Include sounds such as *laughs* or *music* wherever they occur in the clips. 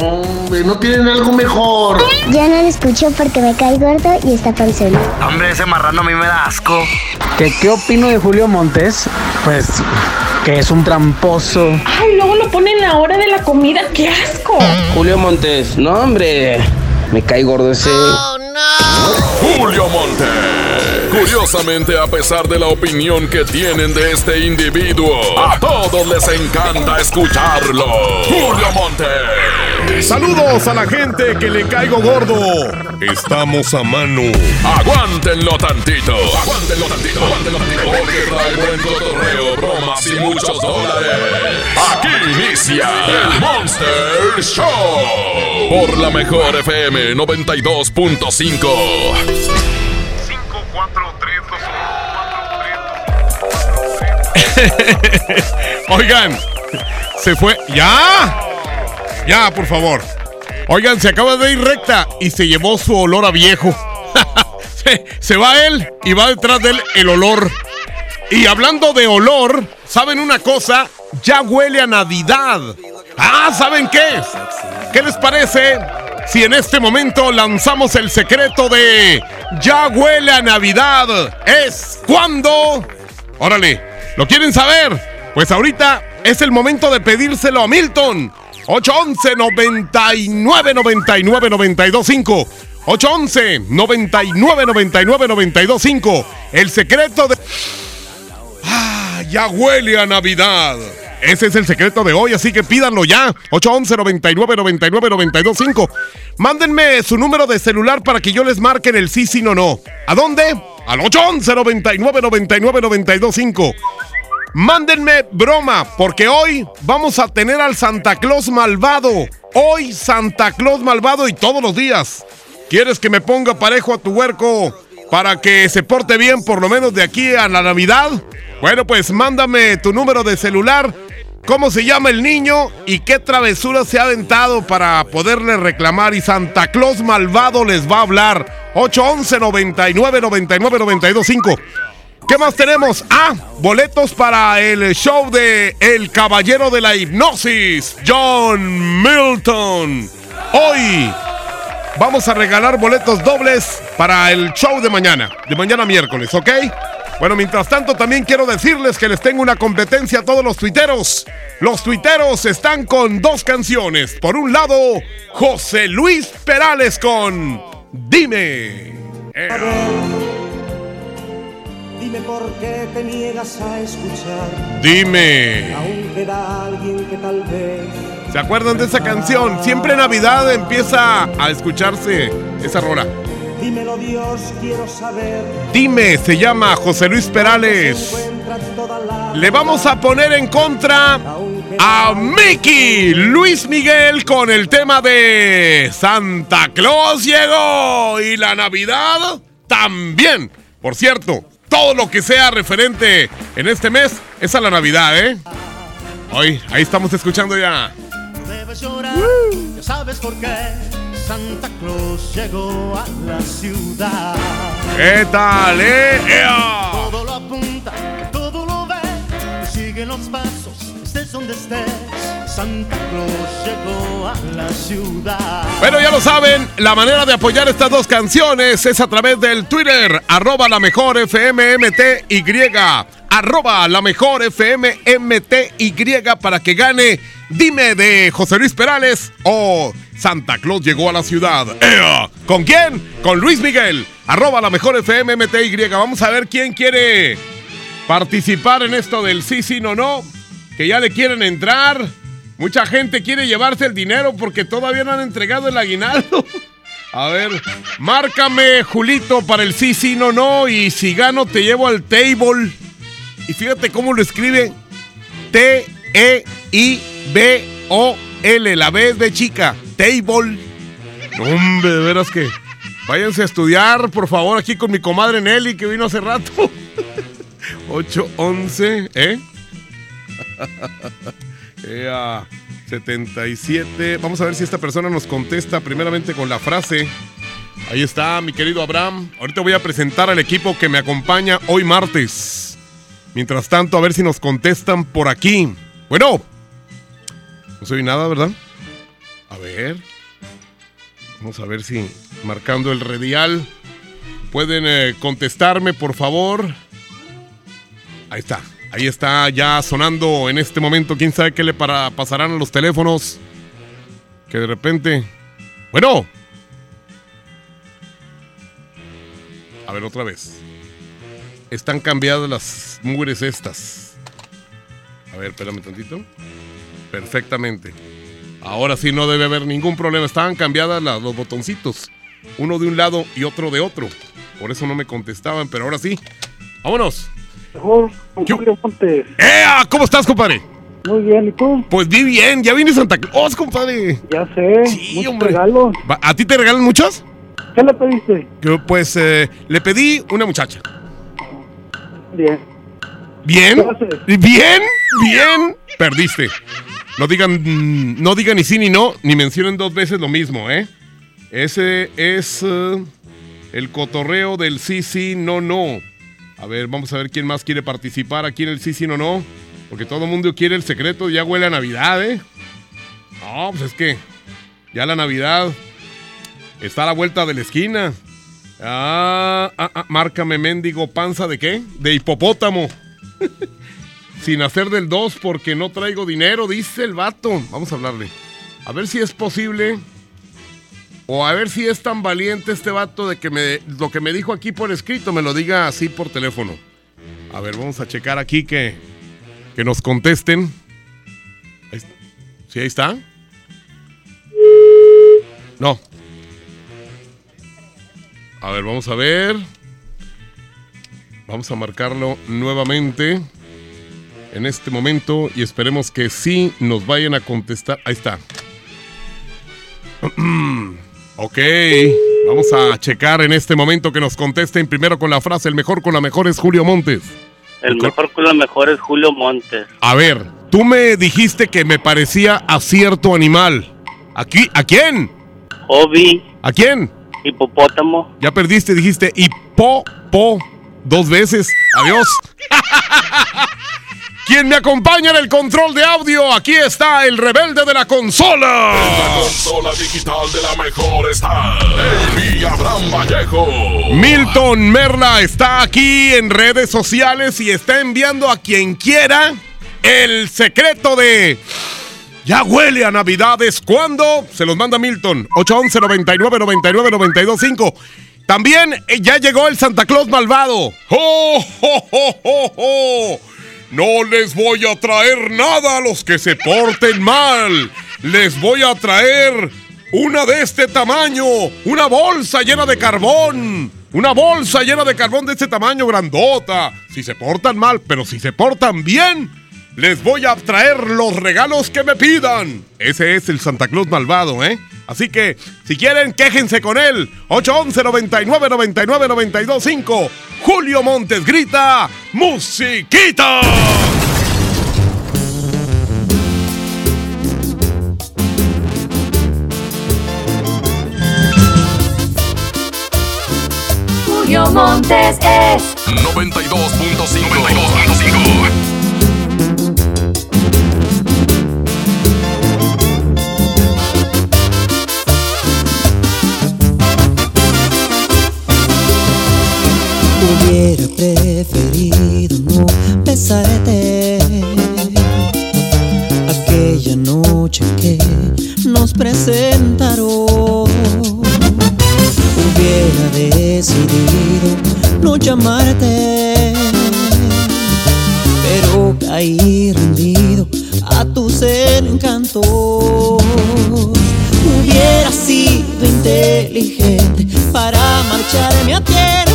Hombre, ¿no tienen algo mejor? Ya no lo escucho porque me cae gordo y está panzón. Hombre, ese marrano a mí me da asco. ¿Qué, ¿Qué opino de Julio Montes? Pues que es un tramposo. Ay, luego lo ponen a la hora de la comida. ¡Qué asco! Julio Montes, no hombre, me cae gordo ese. Julio Monte. Curiosamente, a pesar de la opinión que tienen de este individuo, a todos les encanta escucharlo. Julio Monte. Saludos a la gente que le caigo gordo. Estamos a mano. Aguántenlo tantito. Aguántenlo tantito. Aguántenlo tantito. Porque trae buen cotorreo, bromas y muchos dólares. Aquí inicia el Monster Show. Por la mejor FM 92.5. Oigan, se fue. ¡Ya! Ya, por favor. Oigan, se acaba de ir recta y se llevó su olor a viejo. *laughs* se, se va él y va detrás de él el olor. Y hablando de olor, ¿saben una cosa? Ya huele a Navidad. Ah, ¿saben qué? ¿Qué les parece si en este momento lanzamos el secreto de Ya huele a Navidad? Es cuando... Órale, ¿lo quieren saber? Pues ahorita es el momento de pedírselo a Milton. 811 99 99 925 811 99 99 925 El secreto de Ah, ya huele a Navidad. Ese es el secreto de hoy, así que pídanlo ya. 811 99 99 925 Mándenme su número de celular para que yo les marque en el sí, sí, no, no. ¿A dónde? Al 811 99 99 925 Mándenme broma, porque hoy vamos a tener al Santa Claus malvado. Hoy Santa Claus malvado y todos los días. ¿Quieres que me ponga parejo a tu huerco para que se porte bien por lo menos de aquí a la Navidad? Bueno, pues mándame tu número de celular, cómo se llama el niño y qué travesura se ha aventado para poderle reclamar. Y Santa Claus malvado les va a hablar. 811 99 99 925 ¿Qué más tenemos? Ah, boletos para el show de El Caballero de la Hipnosis, John Milton. Hoy vamos a regalar boletos dobles para el show de mañana, de mañana miércoles, ¿ok? Bueno, mientras tanto también quiero decirles que les tengo una competencia a todos los tuiteros. Los tuiteros están con dos canciones. Por un lado, José Luis Perales con Dime. Dime por qué te niegas a escuchar. Dime. Aún queda alguien que tal vez. ¿Se acuerdan de esa canción? Siempre en Navidad empieza a escucharse esa rola. Dímelo Dios, quiero saber. Dime, se llama José Luis Perales. Le vamos a poner en contra a Mickey Luis Miguel con el tema de Santa Claus llegó y la Navidad también. Por cierto, todo lo que sea referente en este mes es a la Navidad, ¿eh? Hoy, ahí estamos escuchando ya. debes llorar. Ya sabes por qué. Santa Claus llegó a la ciudad. ¿Qué tal, eh? ¡Ea! Todo lo apunta, todo lo ve. Sigue los pasos, estés donde estés. Santa Claus llegó a la ciudad. Bueno, ya lo saben, la manera de apoyar estas dos canciones es a través del Twitter, arroba la mejor FMMTY, arroba la mejor FMMTY para que gane Dime de José Luis Perales o Santa Claus llegó a la ciudad. ¿Con quién? Con Luis Miguel, arroba la mejor FMMTY. Vamos a ver quién quiere participar en esto del sí, sí, no, no, que ya le quieren entrar. Mucha gente quiere llevarse el dinero porque todavía no han entregado el aguinaldo. A ver, márcame, Julito, para el sí, sí, no, no. Y si gano, te llevo al table. Y fíjate cómo lo escribe. T-E-I-B-O-L. La B es de chica. Table. Hombre, de veras que. Váyanse a estudiar, por favor, aquí con mi comadre Nelly, que vino hace rato. *laughs* 8, 11, ¿eh? *laughs* Ea, 77. Vamos a ver si esta persona nos contesta primeramente con la frase. Ahí está, mi querido Abraham. Ahorita voy a presentar al equipo que me acompaña hoy martes. Mientras tanto, a ver si nos contestan por aquí. Bueno, no soy nada, ¿verdad? A ver. Vamos a ver si marcando el redial pueden eh, contestarme, por favor. Ahí está. Ahí está ya sonando en este momento. ¿Quién sabe qué le pasarán a los teléfonos? Que de repente... Bueno. A ver, otra vez. Están cambiadas las mugres estas. A ver, espérame tantito. Perfectamente. Ahora sí no debe haber ningún problema. Estaban cambiadas los botoncitos. Uno de un lado y otro de otro. Por eso no me contestaban, pero ahora sí. Vámonos. Mejor, Julio Montes. ¡Ea! ¿Cómo estás, compadre? Muy bien, ¿y tú? Pues vi bien, ya vine Santa Claus, compadre. Ya sé, Sí, muchos hombre. regalos. ¿A ti te regalan muchos? ¿Qué le pediste? Yo, pues eh, le pedí una muchacha. Bien. ¿Bien? ¿Bien? ¿Bien? Perdiste. No digan, no digan ni sí ni no, ni mencionen dos veces lo mismo, ¿eh? Ese es eh, el cotorreo del sí, sí, no, no. A ver, vamos a ver quién más quiere participar aquí en el sí, sí, no, no. Porque todo el mundo quiere el secreto, ya huele a Navidad, ¿eh? No, pues es que ya la Navidad está a la vuelta de la esquina. Ah, ah, ah, márcame mendigo panza de qué? De hipopótamo. *laughs* Sin hacer del 2 porque no traigo dinero, dice el vato. Vamos a hablarle. A ver si es posible. O a ver si es tan valiente este vato de que me, lo que me dijo aquí por escrito me lo diga así por teléfono. A ver, vamos a checar aquí que, que nos contesten. ¿Sí ahí está? No. A ver, vamos a ver. Vamos a marcarlo nuevamente en este momento y esperemos que sí nos vayan a contestar. Ahí está. *clears throat* ok, vamos a checar en este momento que nos contesten primero con la frase, el mejor con la mejor es Julio Montes. El mejor con la mejor es Julio Montes. A ver, tú me dijiste que me parecía a cierto animal. ¿Aquí? ¿A quién? Obi, ¿A quién? hipopótamo. Ya perdiste, dijiste hipo, po, dos veces. Adiós. *laughs* ¿Quién me acompaña en el control de audio? Aquí está el rebelde de la consola. La consola digital de la mejor está Amy Abraham Vallejo. Milton Merla está aquí en redes sociales y está enviando a quien quiera el secreto de... Ya huele a Navidades. ¿Cuándo? Se los manda Milton. 811 99 99 92 5. También eh, ya llegó el Santa Claus malvado. ¡Oh, oh, oh, oh, oh! No les voy a traer nada a los que se porten mal. Les voy a traer una de este tamaño. Una bolsa llena de carbón. Una bolsa llena de carbón de este tamaño grandota. Si se portan mal, pero si se portan bien, les voy a traer los regalos que me pidan. Ese es el Santa Claus malvado, ¿eh? Así que, si quieren, quéjense con él. 811 99 99 92 5. Julio Montes grita, ¡Musiquita! Julio Montes es 92.5. Hubiera preferido no besarte aquella noche que nos presentaron. Hubiera decidido no llamarte, pero caí rendido a tus encantos. Hubiera sido inteligente para marcharme a tiempo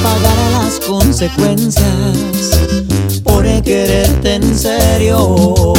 y no pagar las consecuencias por quererte en serio.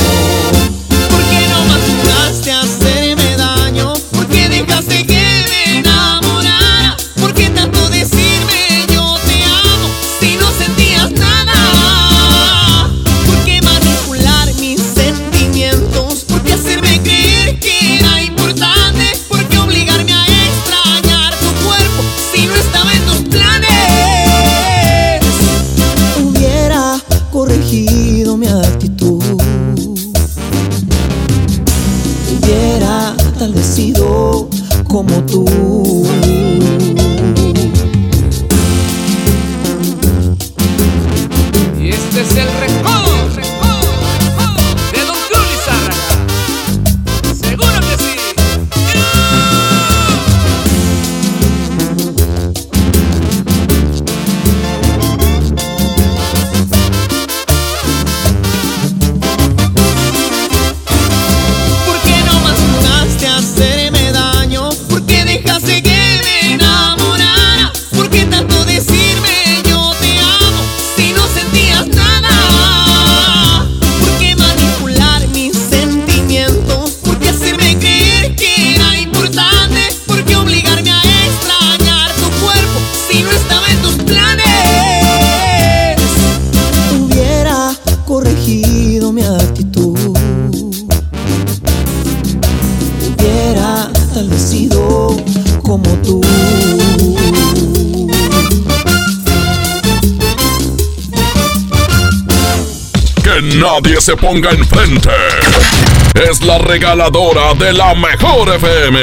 Se ponga enfrente. Es la regaladora de la mejor FM.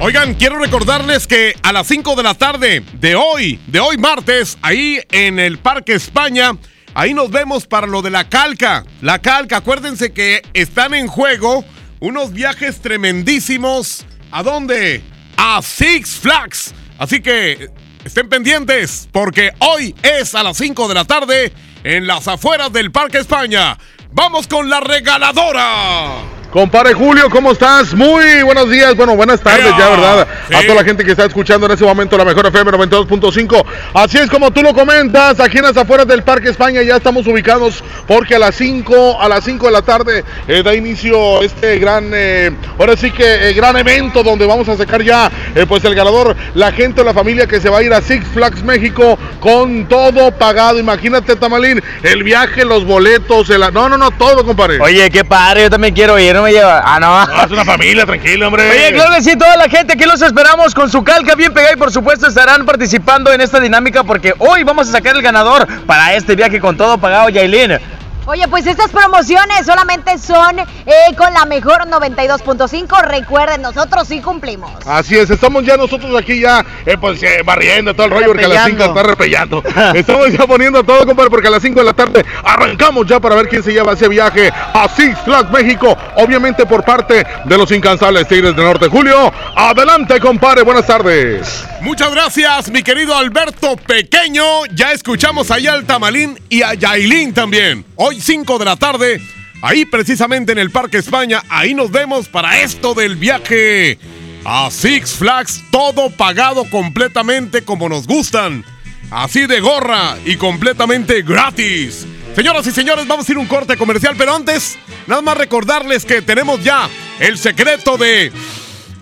Oigan, quiero recordarles que a las 5 de la tarde de hoy, de hoy martes, ahí en el Parque España, ahí nos vemos para lo de la calca. La calca, acuérdense que están en juego unos viajes tremendísimos. ¿A dónde? A Six Flags. Así que estén pendientes porque hoy es a las 5 de la tarde en las afueras del Parque España. Vamos con la regaladora. Compadre Julio, ¿cómo estás? Muy buenos días, bueno, buenas tardes ya, ¿verdad? A toda la gente que está escuchando en ese momento la mejor FM 92.5. Así es como tú lo comentas, aquí en las afueras del Parque España ya estamos ubicados porque a las 5, a las 5 de la tarde eh, da inicio este gran, eh, ahora sí que eh, gran evento donde vamos a sacar ya pues el ganador, la gente o la familia que se va a ir a Six Flags México con todo pagado. Imagínate, Tamalín, el viaje, los boletos, el... no, no, no, todo, compadre. Oye, qué padre, yo también quiero ir, no me lleva. Ah, no. es una familia, tranquilo, hombre. Oye, claro que sí, toda la gente aquí los esperamos con su calca bien pegada y por supuesto estarán participando en esta dinámica porque hoy vamos a sacar el ganador para este viaje con todo pagado, Yailin. Oye, pues estas promociones solamente son eh, con la mejor 92.5. Recuerden, nosotros sí cumplimos. Así es, estamos ya nosotros aquí ya, eh, pues eh, barriendo todo el rollo porque a las 5 está repellando. *laughs* estamos ya poniendo todo, compadre, porque a las 5 de la tarde arrancamos ya para ver quién se lleva ese viaje a Six Flags México. Obviamente por parte de los incansables Tigres del Norte. Julio, adelante, compadre, buenas tardes. Muchas gracias, mi querido Alberto Pequeño. Ya escuchamos allá al Tamalín y a Yailin también. Hoy 5 de la tarde, ahí precisamente en el Parque España, ahí nos vemos para esto del viaje a Six Flags, todo pagado completamente como nos gustan. Así de gorra y completamente gratis. Señoras y señores, vamos a ir un corte comercial, pero antes, nada más recordarles que tenemos ya el secreto de...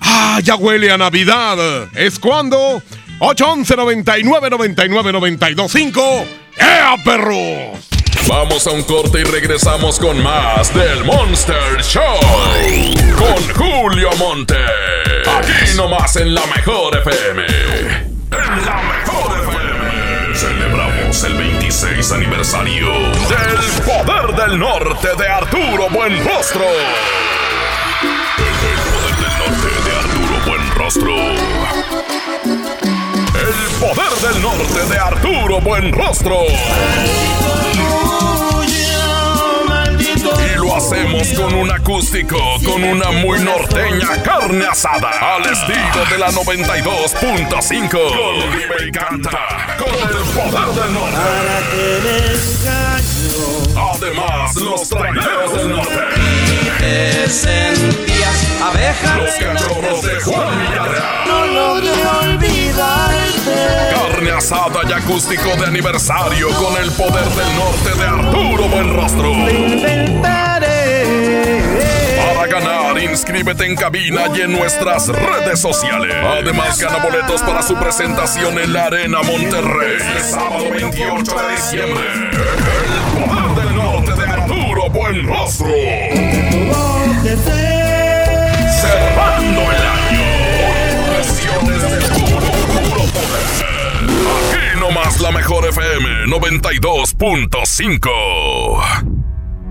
Ah, ya huele a Navidad. ¿Es cuando? 811 99 99 925. ¡Ea, perros! Vamos a un corte y regresamos con más del Monster Show. Con Julio Monte. Aquí nomás en la mejor FM. En la mejor FM. Celebramos el 26 aniversario del Poder del Norte de Arturo Buenrostro. El Poder del Norte de Arturo Buenrostro. Lo hacemos con un acústico, con una muy norteña carne asada, al estilo de la 92.5. Con Vive y canta, con el poder del norte. Además, los traineros del norte. Te sentías abeja. Los cachorros de Juan Villarreal. No logré olvidarte. Carne asada y acústico de aniversario con el poder del norte de Arturo Buenrostro. Ganar, inscríbete en cabina y en nuestras redes sociales. Además, gana boletos para su presentación en la Arena Monterrey. El sábado 28 de diciembre. El poder del norte de Arturo Buenrostro. Cerrando el año. Presiones de puro, puro poder. Aquí nomás la mejor FM 92.5.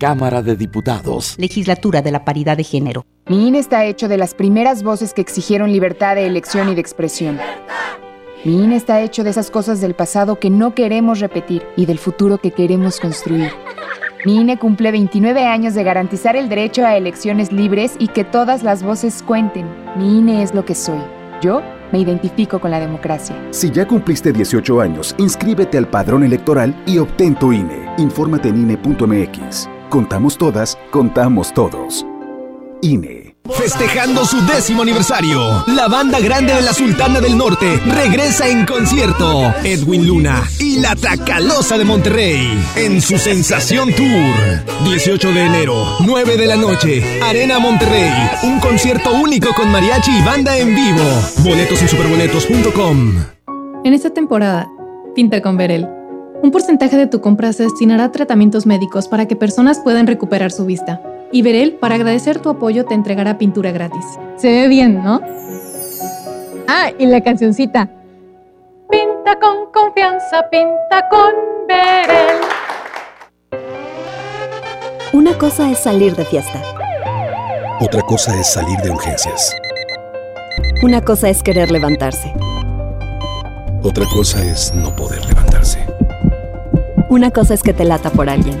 Cámara de Diputados. Legislatura de la Paridad de Género. Mi INE está hecho de las primeras voces que exigieron libertad de elección y de expresión. Mi INE está hecho de esas cosas del pasado que no queremos repetir y del futuro que queremos construir. Mi INE cumple 29 años de garantizar el derecho a elecciones libres y que todas las voces cuenten. Mi INE es lo que soy. Yo me identifico con la democracia. Si ya cumpliste 18 años, inscríbete al padrón electoral y obtén tu INE. Infórmate en INE.mx. Contamos todas, contamos todos. INE. Festejando su décimo aniversario, la banda grande de la Sultana del Norte regresa en concierto. Edwin Luna y la Tracalosa de Monterrey en su Sensación Tour. 18 de enero, 9 de la noche, Arena Monterrey. Un concierto único con mariachi y banda en vivo. Boletos en superboletos.com. En esta temporada, pinta con Verel. Un porcentaje de tu compra se destinará a tratamientos médicos para que personas puedan recuperar su vista. Y Verel, para agradecer tu apoyo, te entregará pintura gratis. Se ve bien, ¿no? Ah, y la cancioncita. Pinta con confianza, pinta con Verel. Una cosa es salir de fiesta. Otra cosa es salir de urgencias. Una cosa es querer levantarse. Otra cosa es no poder levantarse. Una cosa es que te lata por alguien.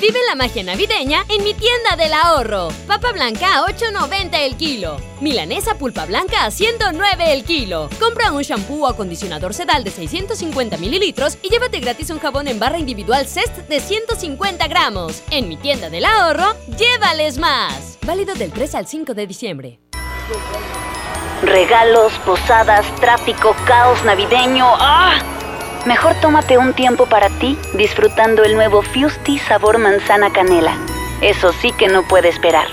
Vive la magia navideña en mi tienda del ahorro. Papa blanca a 8.90 el kilo. Milanesa pulpa blanca a 109 el kilo. Compra un shampoo o acondicionador sedal de 650 mililitros y llévate gratis un jabón en barra individual Cest de 150 gramos. En mi tienda del ahorro, llévales más. Válido del 3 al 5 de diciembre. Regalos, posadas, tráfico, caos navideño. ¡Ah! Mejor tómate un tiempo para ti disfrutando el nuevo Fusti sabor manzana canela. Eso sí que no puede esperar.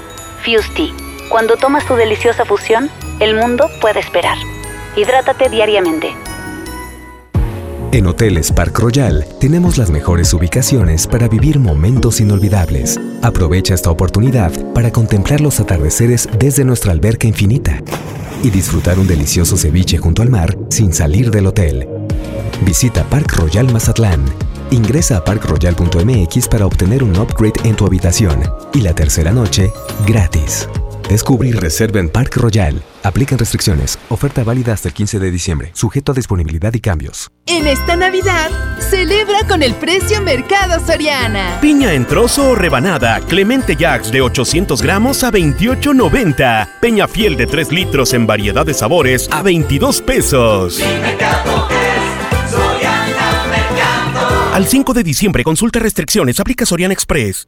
Fusti, cuando tomas tu deliciosa fusión, el mundo puede esperar. Hidrátate diariamente. En Hoteles Park Royal tenemos las mejores ubicaciones para vivir momentos inolvidables. Aprovecha esta oportunidad para contemplar los atardeceres desde nuestra alberca infinita y disfrutar un delicioso ceviche junto al mar sin salir del hotel. Visita Park Royal Mazatlán. Ingresa a parkroyal.mx para obtener un upgrade en tu habitación y la tercera noche gratis. Descubre y reserva en Park Royal. Aplican restricciones. Oferta válida hasta el 15 de diciembre. Sujeto a disponibilidad y cambios. En esta Navidad, celebra con el precio Mercado Soriana. Piña en trozo o rebanada, Clemente Jax de 800 gramos a 28.90. Peña fiel de 3 litros en variedad de sabores a 22 pesos. Al 5 de diciembre consulta restricciones, aplica Soriana Express.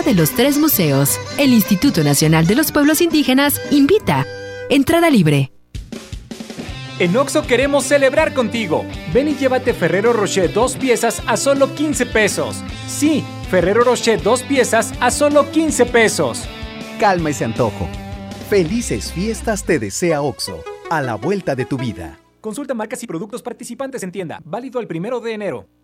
de los tres museos. El Instituto Nacional de los Pueblos Indígenas invita. Entrada libre. En Oxo queremos celebrar contigo. Ven y llévate Ferrero Rocher dos piezas a solo 15 pesos. Sí, Ferrero Rocher dos piezas a solo 15 pesos. Calma ese antojo. Felices fiestas te desea Oxo, a la vuelta de tu vida. Consulta marcas y productos participantes en tienda. Válido el primero de enero.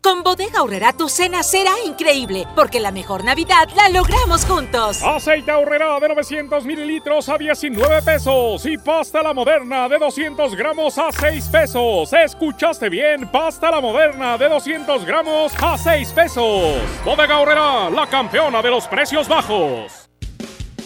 Con Bodega Aurrera tu cena será increíble, porque la mejor Navidad la logramos juntos. Aceite Aurrera de 900 mililitros a 19 pesos y pasta la moderna de 200 gramos a 6 pesos. ¿Escuchaste bien? Pasta la moderna de 200 gramos a 6 pesos. Bodega Aurrera, la campeona de los precios bajos.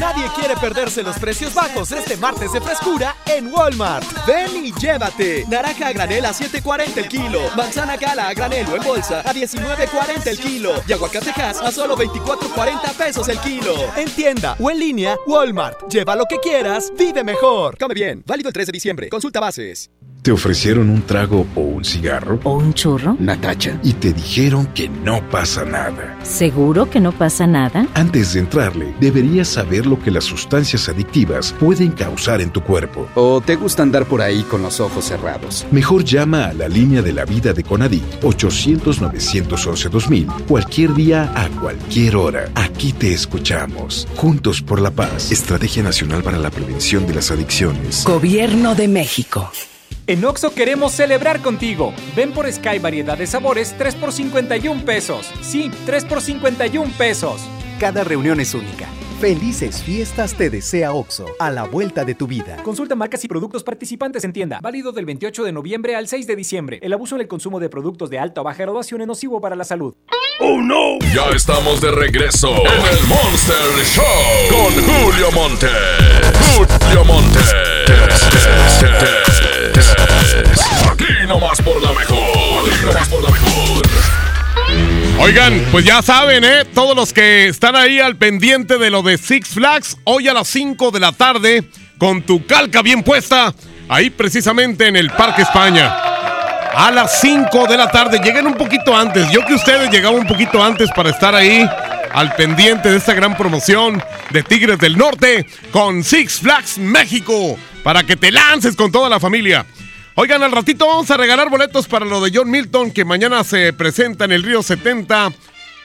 Nadie quiere perderse los precios bajos este martes de frescura en Walmart. Ven y llévate. Naranja a granel a 7.40 el kilo. Manzana gala a granel o en bolsa a 19.40 el kilo. Y aguacatejas a solo 24.40 pesos el kilo. En tienda o en línea, Walmart. Lleva lo que quieras, vive mejor. Come bien. Válido el 3 de diciembre. Consulta bases. ¿Te ofrecieron un trago o un cigarro? ¿O un churro? Natacha. Y te dijeron que no pasa nada. ¿Seguro que no pasa nada? Antes de entrarle, deberías saber lo que las sustancias adictivas pueden causar en tu cuerpo. ¿O te gusta andar por ahí con los ojos cerrados? Mejor llama a la línea de la vida de Conadic 800-911-2000 cualquier día a cualquier hora. Aquí te escuchamos. Juntos por la paz. Estrategia Nacional para la Prevención de las Adicciones. Gobierno de México. En Oxo queremos celebrar contigo. Ven por Sky variedad de sabores 3 por 51 pesos. Sí, 3 por 51 pesos. Cada reunión es única. Felices fiestas te desea Oxo, a la vuelta de tu vida. Consulta marcas y productos participantes en tienda. Válido del 28 de noviembre al 6 de diciembre. El abuso en el consumo de productos de alta o baja graduación es nocivo para la salud. ¡Oh, no! Ya estamos de regreso en el Monster Show con Julio Monte. Julio Monte. Aquí nomás por la mejor. Aquí nomás por la mejor. Oigan, pues ya saben, ¿eh? Todos los que están ahí al pendiente de lo de Six Flags, hoy a las 5 de la tarde, con tu calca bien puesta, ahí precisamente en el Parque España. A las 5 de la tarde, lleguen un poquito antes. Yo que ustedes llegaban un poquito antes para estar ahí al pendiente de esta gran promoción de Tigres del Norte con Six Flags México, para que te lances con toda la familia. Oigan, al ratito vamos a regalar boletos para lo de John Milton, que mañana se presenta en el Río 70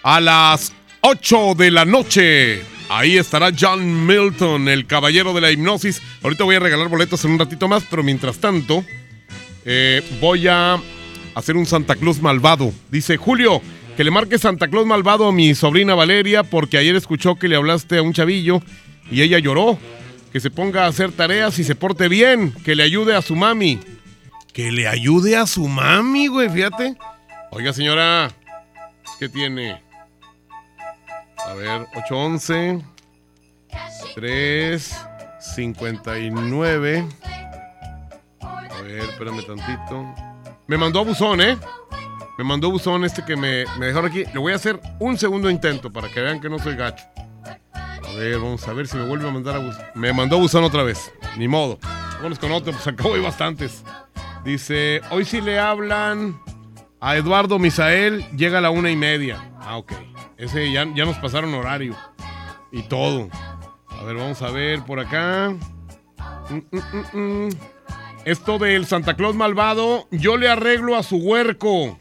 a las 8 de la noche. Ahí estará John Milton, el caballero de la hipnosis. Ahorita voy a regalar boletos en un ratito más, pero mientras tanto, eh, voy a hacer un Santa Claus malvado. Dice Julio, que le marque Santa Claus malvado a mi sobrina Valeria, porque ayer escuchó que le hablaste a un chavillo y ella lloró. Que se ponga a hacer tareas y se porte bien, que le ayude a su mami. Que le ayude a su mami, güey, fíjate. Oiga, señora, ¿qué tiene? A ver, 811 3 59. A ver, espérame tantito. Me mandó a buzón, ¿eh? Me mandó buzón este que me, me dejaron aquí. Le voy a hacer un segundo intento para que vean que no soy gacho. A ver, vamos a ver si me vuelve a mandar a buzón. Me mandó buzón otra vez. Ni modo. Vámonos con otro, pues acabo de bastantes. Dice, hoy sí le hablan a Eduardo Misael, llega a la una y media. Ah, ok. Ese ya, ya nos pasaron horario. Y todo. A ver, vamos a ver por acá. Mm, mm, mm, Esto del Santa Claus malvado, yo le arreglo a su huerco.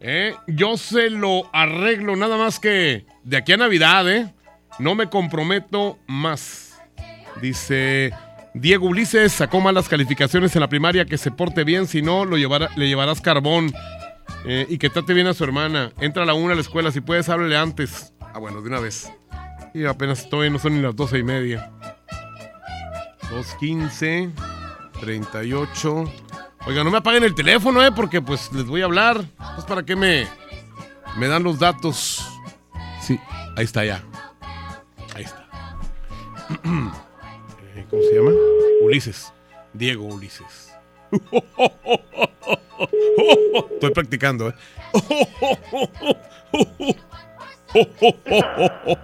¿eh? Yo se lo arreglo, nada más que de aquí a Navidad, ¿eh? No me comprometo más. Dice Diego Ulises, sacó malas calificaciones en la primaria, que se porte bien, si no, lo llevará- le llevarás carbón. Eh, y que trate bien a su hermana. Entra a la una a la escuela, si puedes, háblale antes. Ah, bueno, de una vez. Y apenas todavía no son ni las doce y media. 2.15, 38. Oiga, no me apaguen el teléfono, ¿eh? Porque pues les voy a hablar. Pues para qué me, me dan los datos. Sí, ahí está ya. Ahí está. *clears throat* Eh, ¿Cómo se llama? Ulises. Diego Ulises. *laughs* Estoy practicando, ¿eh? *laughs*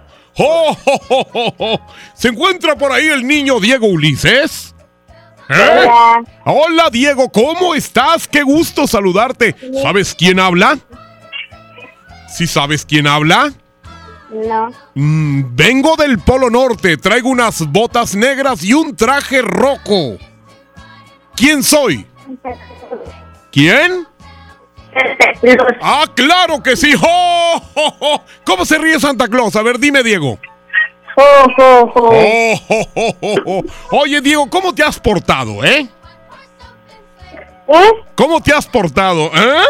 ¿Se encuentra por ahí el niño Diego Ulises? ¿Eh? Hola. Hola Diego, ¿cómo estás? Qué gusto saludarte. ¿Sabes quién habla? ¿Sí sabes quién habla? No. Mm, vengo del Polo Norte, traigo unas botas negras y un traje rojo. ¿Quién soy? ¿Quién? Ah, claro que sí. ¡Jo, jo, jo! ¿Cómo se ríe Santa Claus? A ver, dime, Diego. Oh. Oye, Diego, ¿cómo te has portado, eh? ¿Cómo te has portado, eh?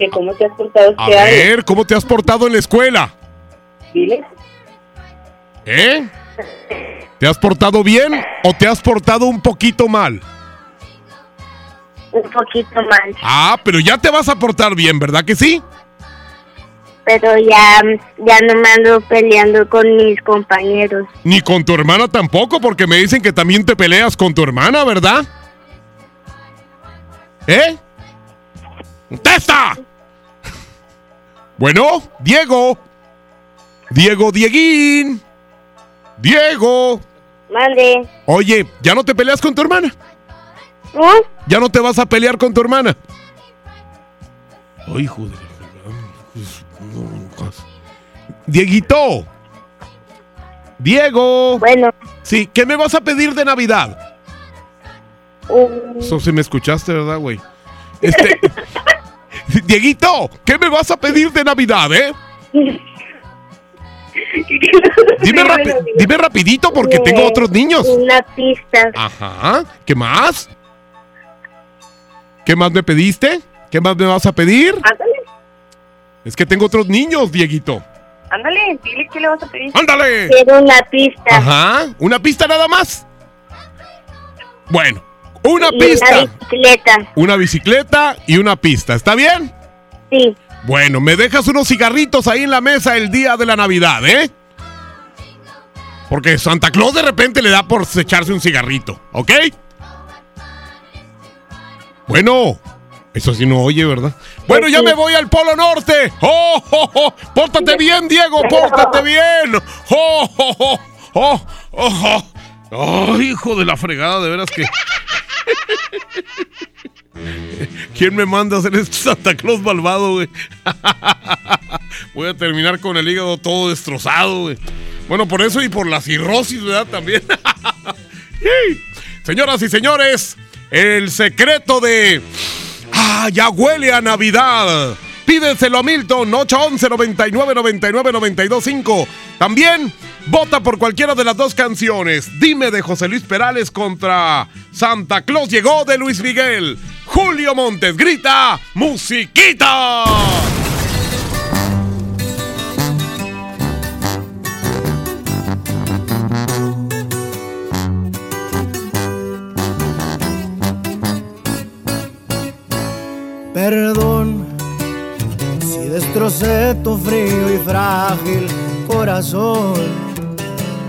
¿Que ¿Cómo te has portado? A ver, ¿cómo te has portado en la escuela? Dile. ¿Eh? ¿Te has portado bien o te has portado un poquito mal? Un poquito mal. Ah, pero ya te vas a portar bien, ¿verdad que sí? Pero ya, ya no me ando peleando con mis compañeros. Ni con tu hermana tampoco, porque me dicen que también te peleas con tu hermana, ¿verdad? ¿Eh? ¡Contesta! Bueno, Diego. Diego Dieguín. Diego. Mande. Oye, ¿ya no te peleas con tu hermana? ¿Eh? ¿Ya no te vas a pelear con tu hermana? Ay, no. Dieguito. Diego. Bueno. Sí, ¿qué me vas a pedir de Navidad? Eso sí me escuchaste, ¿verdad, güey? Este. *laughs* Dieguito, ¿qué me vas a pedir de Navidad, eh? *laughs* Dime, rapi- dime rapidito porque tengo otros niños. Una pista. Ajá. ¿Qué más? ¿Qué más me pediste? ¿Qué más me vas a pedir? Ándale, Es que tengo otros niños, Dieguito. ándale, dile qué le vas a pedir. ¡Ándale! Quiero una pista. Ajá. ¿Una pista nada más? Bueno, una Y pista. Una bicicleta. Una bicicleta y una pista. ¿Está bien? Sí. Bueno, me dejas unos cigarritos ahí en la mesa el día de la Navidad, ¿eh? Porque Santa Claus de repente le da por echarse un cigarrito, ¿ok? Bueno, eso sí no oye, ¿verdad? Bueno, ya me voy al Polo Norte. ¡Oh, oh, oh! ¡Pórtate bien, Diego! *laughs* ¡Pórtate bien! ¡Oh, oh, oh! ¡Oh, oh, oh! ¡Ay, hijo de la fregada! De veras que... ¿Quién me manda a hacer este *laughs* Santa Claus malvado? *laughs* Voy a terminar con el hígado todo destrozado. Bueno, por eso y por la cirrosis, ¿verdad? También. *laughs* Señoras y señores, el secreto de... ¡Ah, ya huele a Navidad! Pídeselo a Milton, 811 99 99 925. También vota por cualquiera de las dos canciones. Dime de José Luis Perales contra Santa Claus llegó de Luis Miguel. Julio Montes grita, ¡Musiquita! Perdón si destrocé tu frío y frágil corazón.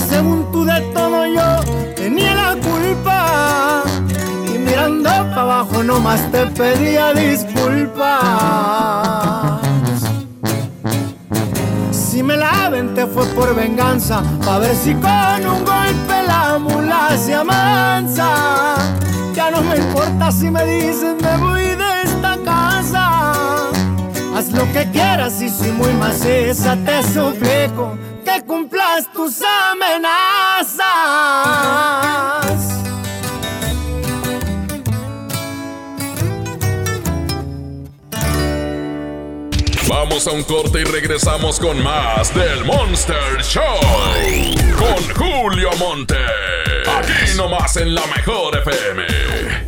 Según tú de todo yo tenía la culpa. Y mirando para abajo nomás te pedía disculpas. Si me la aventé fue por venganza, pa' ver si con un golpe la mula se amansa. Ya no me importa si me dicen me voy de esta casa. Haz lo que quieras y si muy maciza te suplico que cumplas tus amenazas. Vamos a un corte y regresamos con más del Monster Show. Con Julio Monte. Aquí nomás en la mejor FM.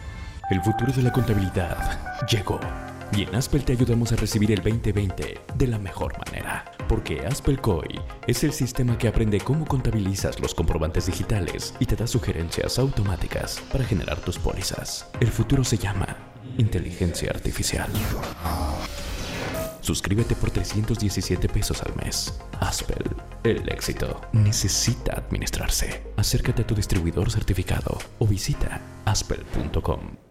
El futuro de la contabilidad llegó. Y en Aspel te ayudamos a recibir el 2020 de la mejor manera. Porque Aspel COI es el sistema que aprende cómo contabilizas los comprobantes digitales y te da sugerencias automáticas para generar tus pólizas. El futuro se llama inteligencia artificial. Suscríbete por 317 pesos al mes. Aspel, el éxito necesita administrarse. Acércate a tu distribuidor certificado o visita aspel.com.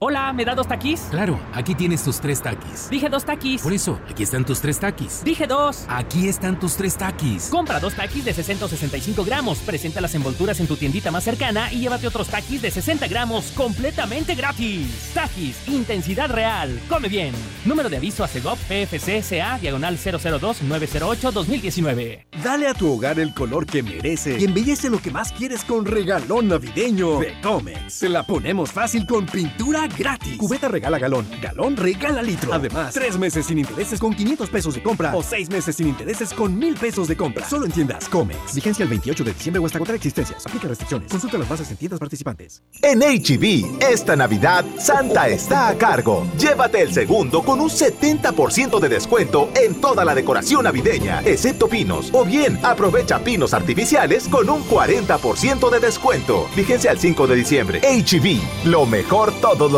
Hola, ¿me da dos taquis? Claro, aquí tienes tus tres taquis. Dije dos taquis. Por eso, aquí están tus tres taquis. Dije dos. Aquí están tus tres taquis. Compra dos taquis de 665 gramos, presenta las envolturas en tu tiendita más cercana y llévate otros taquis de 60 gramos completamente gratis. Taquis, intensidad real. Come bien. Número de aviso a CEGOP PFC CA, diagonal 002-908-2019. Dale a tu hogar el color que merece y embellece lo que más quieres con regalón navideño de Comex. Se la ponemos fácil con pintura gratis. Cubeta regala galón, galón regala litro. Además, tres meses sin intereses con 500 pesos de compra o seis meses sin intereses con 1000 pesos de compra. Solo en tiendas Comex. Vigencia el 28 de diciembre o hasta agotar existencias. Aplica restricciones. Consulta las bases en tiendas participantes. En HB, esta Navidad, Santa está a cargo. Llévate el segundo con un 70% de descuento en toda la decoración navideña, excepto pinos. O bien, aprovecha pinos artificiales con un 40% de descuento. Vigencia al 5 de diciembre. HB, lo mejor todos los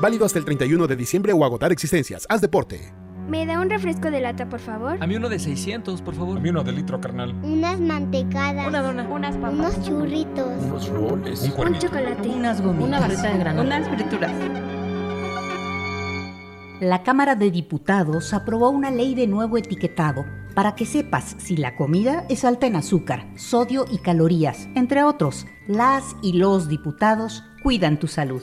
Válido hasta el 31 de diciembre o agotar existencias. Haz deporte. ¿Me da un refresco de lata, por favor? A mí uno de 600, por favor. A mí uno de litro, carnal. Unas mantecadas. Una dona. Unas papas. Unos churritos. Unos roles. Un, un chocolate. Unas gomitas. Una barrita de granola. Unas frituras. La Cámara de Diputados aprobó una ley de nuevo etiquetado para que sepas si la comida es alta en azúcar, sodio y calorías, entre otros. Las y los diputados cuidan tu salud.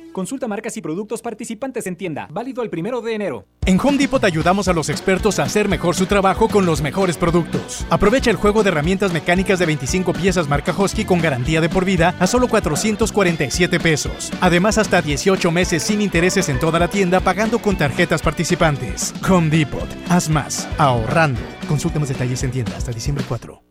Consulta marcas y productos participantes en tienda. Válido el primero de enero. En Home Depot ayudamos a los expertos a hacer mejor su trabajo con los mejores productos. Aprovecha el juego de herramientas mecánicas de 25 piezas marca Husky con garantía de por vida a solo 447 pesos. Además, hasta 18 meses sin intereses en toda la tienda pagando con tarjetas participantes. Home Depot. Haz más. Ahorrando. Consulta más detalles en tienda hasta diciembre 4.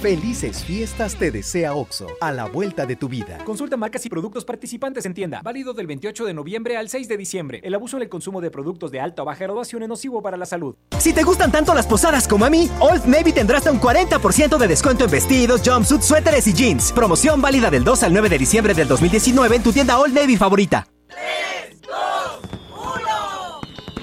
Felices fiestas te desea OXO, a la vuelta de tu vida. Consulta marcas y productos participantes en tienda. Válido del 28 de noviembre al 6 de diciembre. El abuso en el consumo de productos de alta o baja graduación es nocivo para la salud. Si te gustan tanto las posadas como a mí, Old Navy tendrá hasta un 40% de descuento en vestidos, jumpsuits, suéteres y jeans. Promoción válida del 2 al 9 de diciembre del 2019 en tu tienda Old Navy favorita.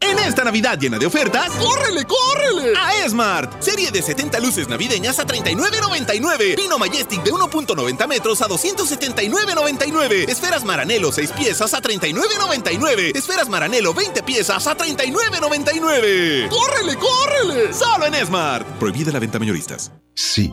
En esta Navidad llena de ofertas, ¡córrele, córrele! A Esmart. Serie de 70 luces navideñas a 39.99. Pino Majestic de 1.90 metros a 279.99. Esferas Maranelo 6 piezas a 39.99. Esferas Maranelo 20 piezas a 39.99. ¡Córrele, córrele! Solo en Esmart. Prohibida la venta mayoristas. Sí,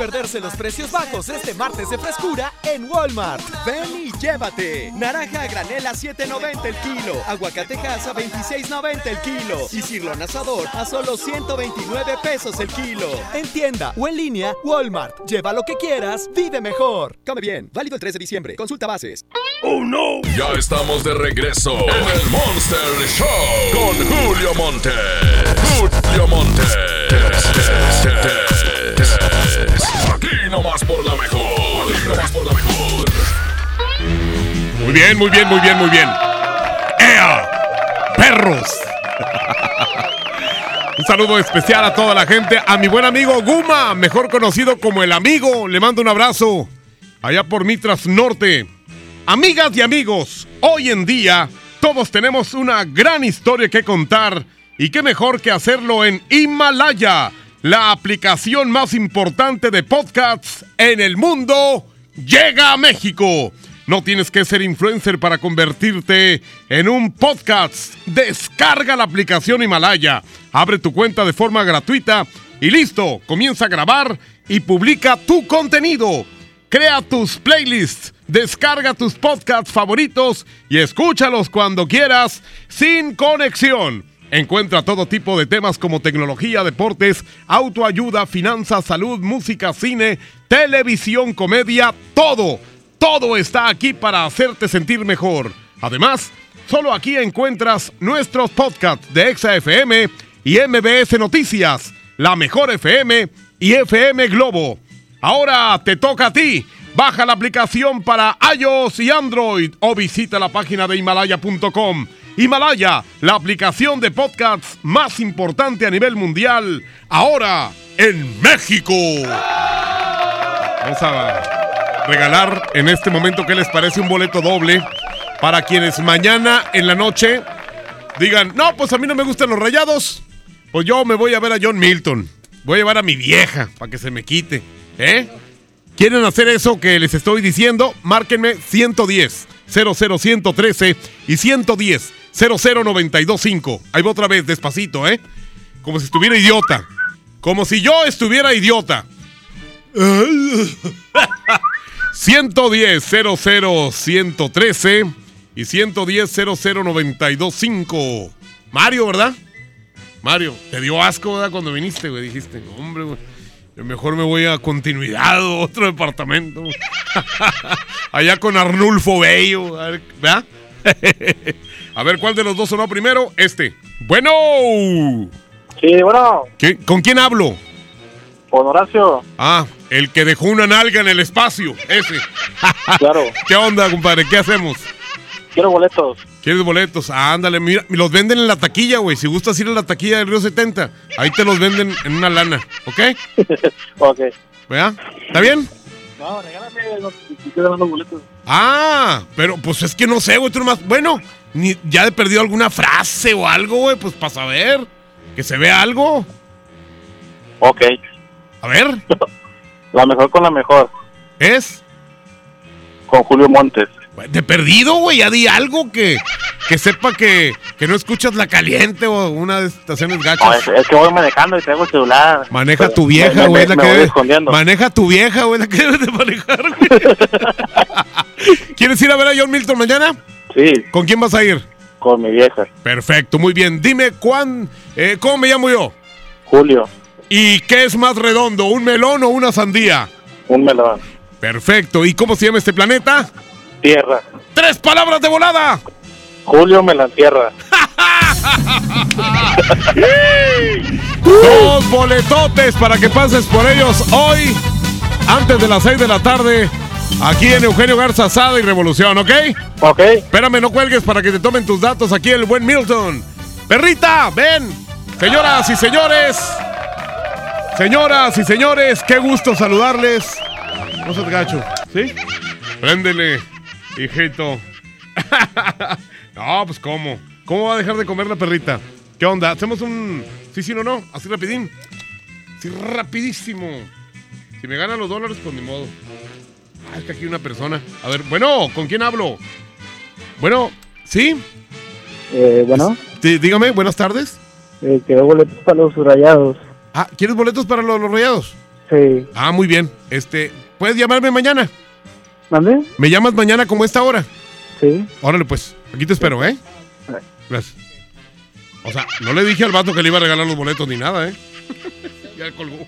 perderse los precios bajos este martes de frescura en Walmart. Ven y llévate. Naranja a granel a 7.90 el kilo. Aguacatejas a 26.90 el kilo. Y cirlón asador a solo 129 pesos el kilo. En tienda o en línea, Walmart. Lleva lo que quieras, vive mejor. Come bien. Válido el 3 de diciembre. Consulta bases. ¡Oh, no! Ya estamos de regreso en el Monster Show con Julio Monte. Julio Monte. Aquí por la mejor. Muy bien, muy bien, muy bien, muy bien. ¡Ea! ¡Perros! Un saludo especial a toda la gente. A mi buen amigo Guma, mejor conocido como el amigo. Le mando un abrazo. Allá por Mitras Norte. Amigas y amigos, hoy en día todos tenemos una gran historia que contar. Y qué mejor que hacerlo en Himalaya, la aplicación más importante de podcasts en el mundo. Llega a México. No tienes que ser influencer para convertirte en un podcast. Descarga la aplicación Himalaya, abre tu cuenta de forma gratuita y listo, comienza a grabar y publica tu contenido. Crea tus playlists, descarga tus podcasts favoritos y escúchalos cuando quieras sin conexión. Encuentra todo tipo de temas como tecnología, deportes, autoayuda, finanzas, salud, música, cine, televisión, comedia, todo, todo está aquí para hacerte sentir mejor. Además, solo aquí encuentras nuestros podcasts de ExaFM y MBS Noticias, La Mejor FM y FM Globo. Ahora te toca a ti. Baja la aplicación para iOS y Android o visita la página de himalaya.com. Himalaya, la aplicación de podcasts más importante a nivel mundial, ahora en México. Vamos a regalar en este momento que les parece un boleto doble para quienes mañana en la noche digan, no, pues a mí no me gustan los rayados, pues yo me voy a ver a John Milton. Voy a llevar a mi vieja para que se me quite. ¿Eh? ¿Quieren hacer eso que les estoy diciendo? Márquenme 110 00113 y 110 00925. Ahí va otra vez, despacito, ¿eh? Como si estuviera idiota. Como si yo estuviera idiota. *laughs* 110 00113 y 110 00925. Mario, ¿verdad? Mario, te dio asco, ¿verdad? Cuando viniste, güey. Dijiste, hombre, Mejor me voy a continuidad, *laughs* otro departamento. *laughs* Allá con Arnulfo Bello. a ver, ¿Verdad? A ver, ¿cuál de los dos sonó primero? Este. Bueno. Sí, bueno, ¿Qué- ¿Con quién hablo? con Horacio. Ah, el que dejó una nalga en el espacio. Ese. *laughs* Claro. ¿Qué onda, compadre? ¿Qué hacemos? Quiero boletos. ¿Quieres boletos? Ah, ándale, mira, los venden en la taquilla, güey. Si gustas ir a la taquilla del Río 70, ahí te los venden en una lana, ¿ok? *laughs* ok. ¿Verdad? ¿Está bien? No, regálame los, dando boletos. Ah, pero pues es que no sé, güey, tú nomás. Bueno, ni, ya he perdido alguna frase o algo, güey, pues para saber. Que se vea algo. Ok. A ver. *laughs* La mejor con la mejor. ¿Es? Con Julio Montes. De perdido, güey, ya di algo que, que sepa que, que no escuchas la caliente o una de estaciones No, gachas. es, es que voy manejando y traigo el celular. Maneja tu vieja, güey, la me que voy debe- escondiendo. Maneja tu vieja, güey, la que debes de manejar, güey. *laughs* ¿Quieres ir a ver a John Milton mañana? Sí. ¿Con quién vas a ir? Con mi vieja. Perfecto, muy bien. Dime, ¿cuán, eh, ¿cómo me llamo yo? Julio. ¿Y qué es más redondo, un melón o una sandía? Un melón. Perfecto. ¿Y cómo se llama este planeta? Tierra. ¡Tres palabras de volada! Julio me la entierra. *laughs* Dos boletotes para que pases por ellos hoy, antes de las 6 de la tarde, aquí en Eugenio Garza Sada y Revolución, ¿ok? Ok. Espérame, no cuelgues para que te tomen tus datos aquí el buen Milton. Perrita, ven. Señoras y señores. Señoras y señores, qué gusto saludarles. No seas gacho, ¿sí? Préndele, hijito. *laughs* no, pues ¿cómo? ¿Cómo va a dejar de comer la perrita? ¿Qué onda? ¿Hacemos un sí, sí, no, no? Así rapidín. Así rapidísimo. Si me ganan los dólares, pues ni modo. Ah, es que aquí una persona. A ver, bueno, ¿con quién hablo? Bueno, ¿sí? Eh, bueno, Sí, dígame, buenas tardes. eh, quiero boletos para los rayados. Ah, ¿quieres boletos para los, los rayados? Sí. Ah, muy bien. Este, ¿puedes llamarme mañana? ¿Mande? ¿Me llamas mañana como esta hora? Sí. Órale, pues. Aquí te espero, ¿eh? Gracias. O sea, no le dije al vato que le iba a regalar los boletos ni nada, ¿eh? *laughs* ya colgó.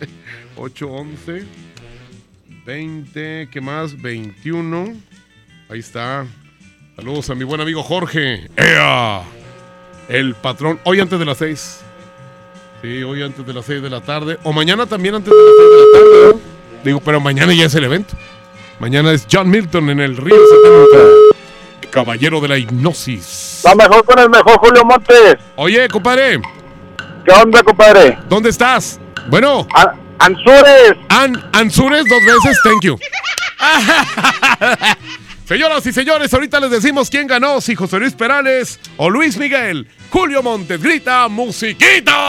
*laughs* 8, 11, 20, ¿qué más? 21. Ahí está. Saludos a mi buen amigo Jorge. ¡Ea! El patrón. Hoy antes de las 6. Sí, hoy antes de las 6 de la tarde. O mañana también antes de las 6 de la tarde. ¿no? Digo, pero mañana ya es el evento. Mañana es John Milton en el Río 70. Caballero de la hipnosis. La mejor con el mejor Julio Montes. Oye, compadre. ¿Qué onda, compadre? ¿Dónde estás? Bueno. Anzures. An Anzures dos veces, thank you. *laughs* Señoras y señores, ahorita les decimos quién ganó, si José Luis Perales o Luis Miguel. Julio Montes grita musiquita.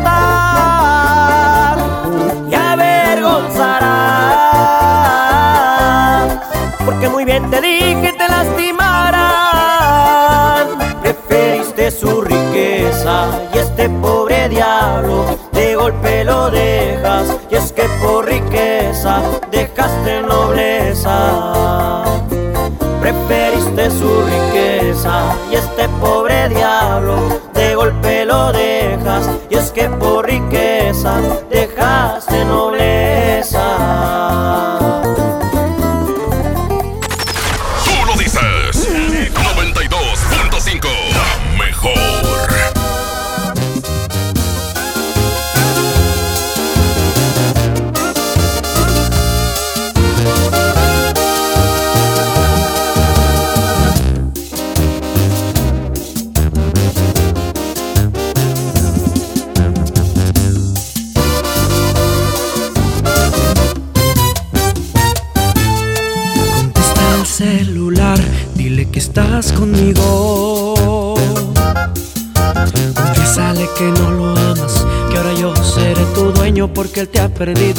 Bien te dije te lastimarán. Preferiste su riqueza y este pobre diablo de golpe lo dejas. Y es que por riqueza dejaste nobleza. Preferiste su riqueza y este pobre diablo perdido.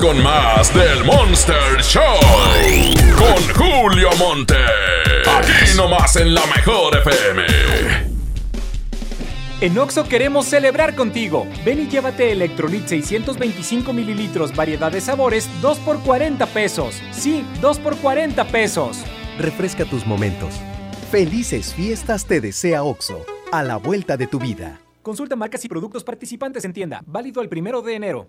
Con más del Monster Show. Con Julio Monte. Aquí nomás en la mejor FM. En Oxo queremos celebrar contigo. Ven y llévate Electrolit 625 mililitros, variedad de sabores, 2 por 40 pesos. Sí, 2 por 40 pesos. Refresca tus momentos. Felices fiestas te desea OXO, a la vuelta de tu vida. Consulta marcas y productos participantes en tienda. Válido el primero de enero.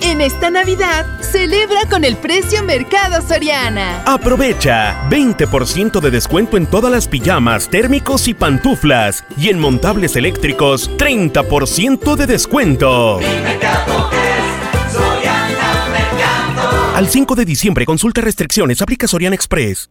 En esta Navidad, celebra con el precio Mercado Soriana. Aprovecha 20% de descuento en todas las pijamas, térmicos y pantuflas. Y en montables eléctricos, 30% de descuento. Al 5 de diciembre, consulta restricciones, aplica Soriana Express.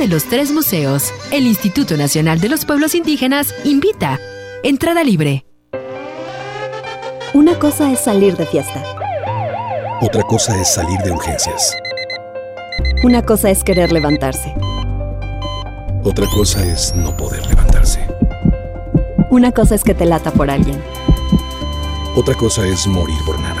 los tres museos. El Instituto Nacional de los Pueblos Indígenas invita. Entrada libre. Una cosa es salir de fiesta. Otra cosa es salir de urgencias. Una cosa es querer levantarse. Otra cosa es no poder levantarse. Una cosa es que te lata por alguien. Otra cosa es morir por nada.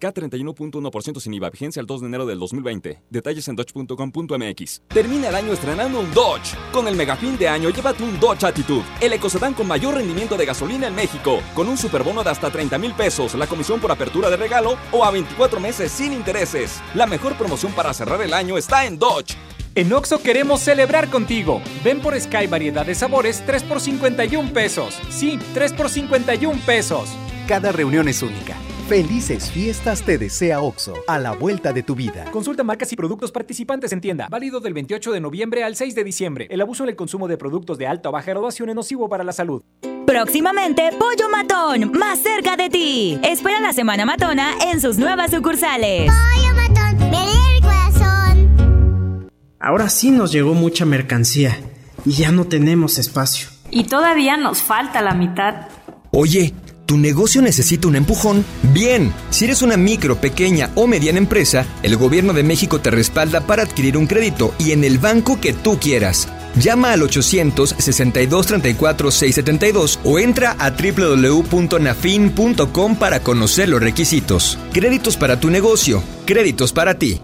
K31.1% sin IVA, vigencia el 2 de enero del 2020. Detalles en dodge.com.mx. Termina el año estrenando un Dodge. Con el megafín de año, llévate un Dodge Attitude, el ecocedán con mayor rendimiento de gasolina en México, con un superbono de hasta 30 mil pesos, la comisión por apertura de regalo o a 24 meses sin intereses. La mejor promoción para cerrar el año está en Dodge. En Oxo queremos celebrar contigo. Ven por Sky variedad de sabores 3 por 51 pesos. Sí, 3 por 51 pesos. Cada reunión es única. Felices fiestas te desea OXO, a la vuelta de tu vida. Consulta marcas y productos participantes en tienda. Válido del 28 de noviembre al 6 de diciembre. El abuso en el consumo de productos de alta o baja graduación es nocivo para la salud. Próximamente, Pollo Matón, más cerca de ti. Espera la Semana Matona en sus nuevas sucursales. Pollo Matón, ven el corazón. Ahora sí nos llegó mucha mercancía y ya no tenemos espacio. Y todavía nos falta la mitad. Oye, ¿tu negocio necesita un empujón? Bien, si eres una micro, pequeña o mediana empresa, el gobierno de México te respalda para adquirir un crédito y en el banco que tú quieras. Llama al 800-6234-672 o entra a www.nafin.com para conocer los requisitos. Créditos para tu negocio, créditos para ti.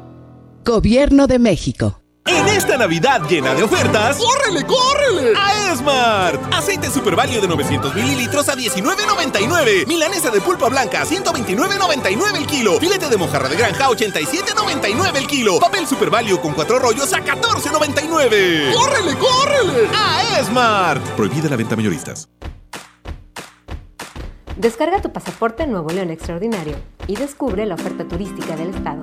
Gobierno de México. En esta Navidad llena de ofertas, ¡córrele, córrele! A Esmart. Aceite Super Value de 900 mililitros a 19.99. Milanesa de pulpa blanca a 129.99 el kilo. Filete de mojarra de granja a 87.99 el kilo. Papel Super Value con cuatro rollos a 14.99. ¡Córrele, córrele! A Esmart. Prohibida la venta mayoristas. Descarga tu pasaporte Nuevo León Extraordinario y descubre la oferta turística del estado.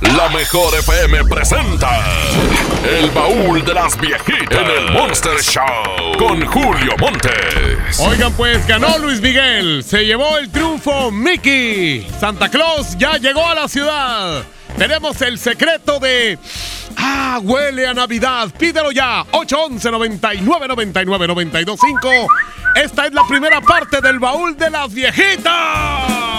La mejor FM presenta El baúl de las viejitas en el Monster Show con Julio Montes. Oigan, pues ganó Luis Miguel. Se llevó el triunfo Mickey. Santa Claus ya llegó a la ciudad. Tenemos el secreto de. Ah, huele a Navidad. Pídelo ya. 811 99 99 925. Esta es la primera parte del baúl de las viejitas.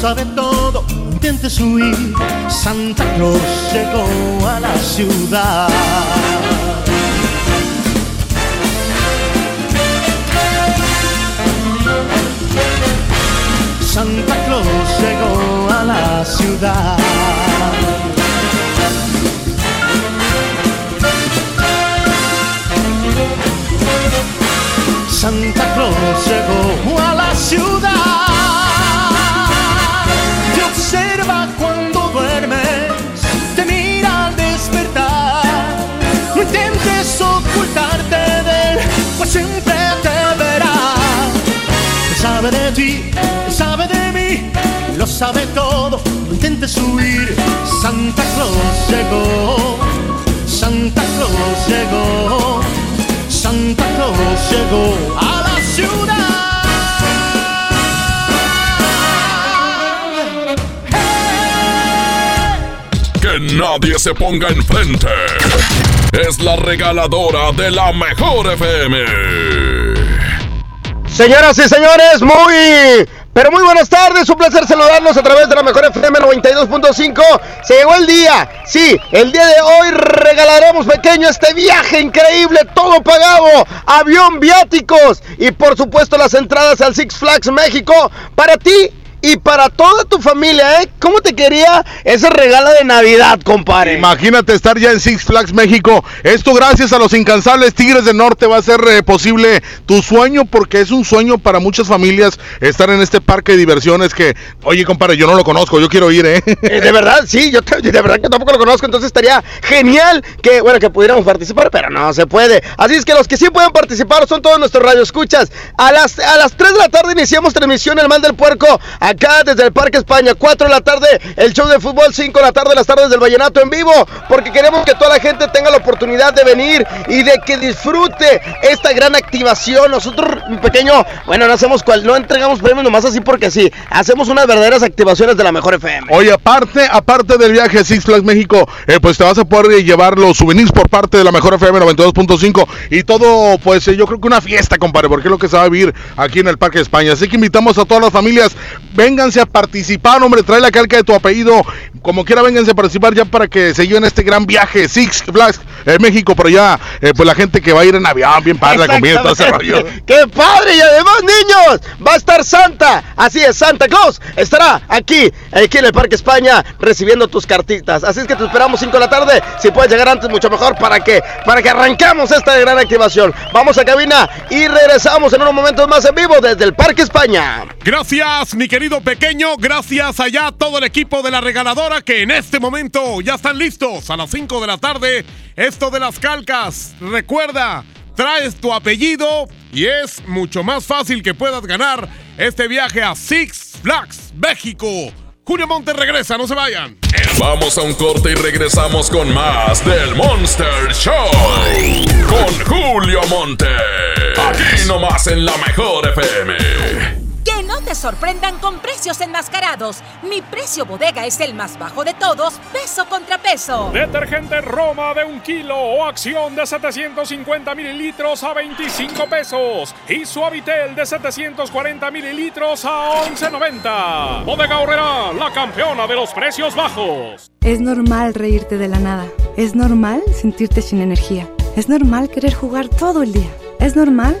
Sabe todo. Intentes huir, Santa Claus llegó a la ciudad. Santa Claus llegó a la ciudad. Santa Claus llegó a la ciudad. Ocultarte de él, pues siempre te verá. Él sabe de ti, él sabe de mí, lo sabe todo. No intentes huir. Santa Claus llegó, Santa Claus llegó. Santa Claus llegó a la ciudad. Que nadie se ponga enfrente. Es la regaladora de la mejor FM. Señoras y señores, muy, pero muy buenas tardes. Un placer saludarlos a través de la mejor FM 92.5. Se llegó el día. Sí, el día de hoy regalaremos pequeño este viaje increíble, todo pagado, avión, viáticos y por supuesto las entradas al Six Flags México para ti y para toda tu familia, ¿eh? ¿Cómo te quería ese regalo de Navidad, compadre? Imagínate estar ya en Six Flags México. Esto gracias a los incansables Tigres del Norte va a ser eh, posible tu sueño porque es un sueño para muchas familias estar en este parque de diversiones que, oye, compadre, yo no lo conozco, yo quiero ir, ¿eh? Eh, de verdad, sí, yo te- de verdad que tampoco lo conozco, entonces estaría genial que, bueno, que pudiéramos participar, pero no se puede. Así es que los que sí pueden participar son todos nuestros radioescuchas. A las, a las 3 de la tarde iniciamos transmisión El Mal del Puerco, acá desde el Parque España. 4 de la tarde el show de fútbol, 5 de la tarde las tardes del Vallenato en vivo, porque queremos que toda la gente tenga la oportunidad de venir y de que disfrute esta gran activación. Nosotros, mi pequeño, bueno, no hacemos cual, no entregamos premios nomás así porque sí, hacemos unas verdaderas activaciones de la mejor FM. Oye, aparte, aparte del viaje Six Flags México, eh, pues te vas a poder llevar los souvenirs por parte de la mejor FM 92.5 y todo, pues eh, yo creo que una fiesta, compadre, porque es lo que se va a vivir aquí en el Parque España. Así que invitamos a todas las familias, vénganse a participar, hombre, trae la calca de tu apellido, como quiera, vénganse a participar ya para que se lleven este gran viaje Six Flags eh, México, pero ya, eh, pues la gente que va a ir en avión, bien padre, la comida todo ese rollo. ¡Qué padre! Y además, niños, va a estar Santa. Así es, Santa Claus estará aquí, aquí en el Parque España, recibiendo tus cartitas. Así es que te esperamos 5 de la tarde. Si puedes llegar antes, mucho mejor para que, para que arrancamos esta gran activación. Vamos a cabina y regresamos en unos momentos más en vivo desde el Parque España. Gracias, mi querido pequeño. Gracias allá a todo el equipo de la regaladora que en este momento ya están listos a las 5 de la tarde. Esto de las calcas. Recuerda, traes tu apellido y es mucho más fácil que puedas ganar este viaje a Six Flags México. Julio Monte regresa, no se vayan. Vamos a un corte y regresamos con más del Monster Show. Con Julio Monte. Aquí nomás en la mejor FM. Te sorprendan con precios enmascarados. Mi precio bodega es el más bajo de todos, peso contra peso. Detergente Roma de un kilo o acción de 750 mililitros a 25 pesos. Y Suavitel de 740 mililitros a 11.90. Bodega Horrera, la campeona de los precios bajos. Es normal reírte de la nada. Es normal sentirte sin energía. Es normal querer jugar todo el día. Es normal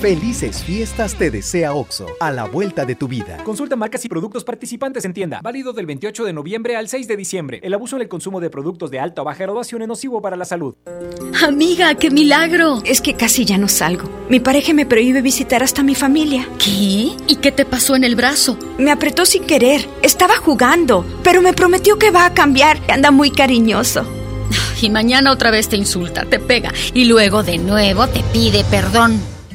Felices fiestas te desea OXO, a la vuelta de tu vida. Consulta marcas y productos participantes en tienda. Válido del 28 de noviembre al 6 de diciembre. El abuso en el consumo de productos de alta o baja graduación es nocivo para la salud. Amiga, qué milagro. Es que casi ya no salgo. Mi pareja me prohíbe visitar hasta mi familia. ¿Qué? ¿Y qué te pasó en el brazo? Me apretó sin querer. Estaba jugando, pero me prometió que va a cambiar. Anda muy cariñoso. Y mañana otra vez te insulta, te pega y luego de nuevo te pide perdón.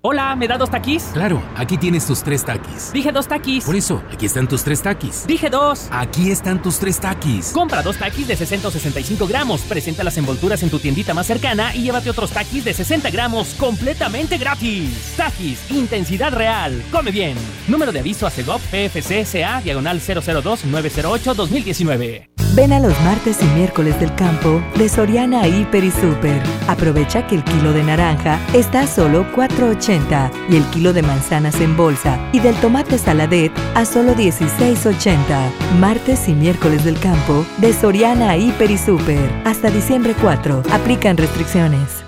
Hola, ¿me da dos taquis? Claro, aquí tienes tus tres taquis. Dije dos taquis. Por eso, aquí están tus tres taquis. Dije dos. Aquí están tus tres taquis. Compra dos taquis de 665 gramos, presenta las envolturas en tu tiendita más cercana y llévate otros taquis de 60 gramos completamente gratis. Taquis, intensidad real. Come bien. Número de aviso a CEGOP PFC CA diagonal 002-908-2019. Ven a los martes y miércoles del campo de Soriana Hiper y Super. Aprovecha que el kilo de naranja está a solo 4.80 y el kilo de manzanas en bolsa y del tomate saladet a solo 16.80. Martes y miércoles del campo de Soriana Hiper y Super. Hasta diciembre 4. Aplican restricciones.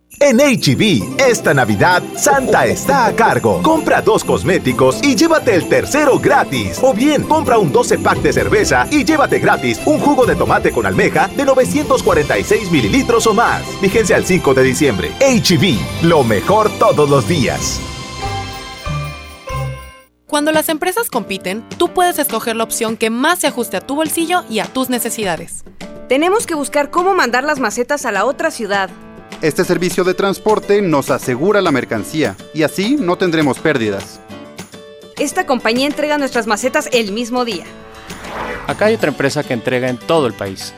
En HB, esta Navidad, Santa está a cargo. Compra dos cosméticos y llévate el tercero gratis. O bien, compra un 12 pack de cerveza y llévate gratis un jugo de tomate con almeja de 946 mililitros o más. Vigencia al 5 de diciembre. HB, lo mejor todos los días. Cuando las empresas compiten, tú puedes escoger la opción que más se ajuste a tu bolsillo y a tus necesidades. Tenemos que buscar cómo mandar las macetas a la otra ciudad. Este servicio de transporte nos asegura la mercancía y así no tendremos pérdidas. Esta compañía entrega nuestras macetas el mismo día. Acá hay otra empresa que entrega en todo el país.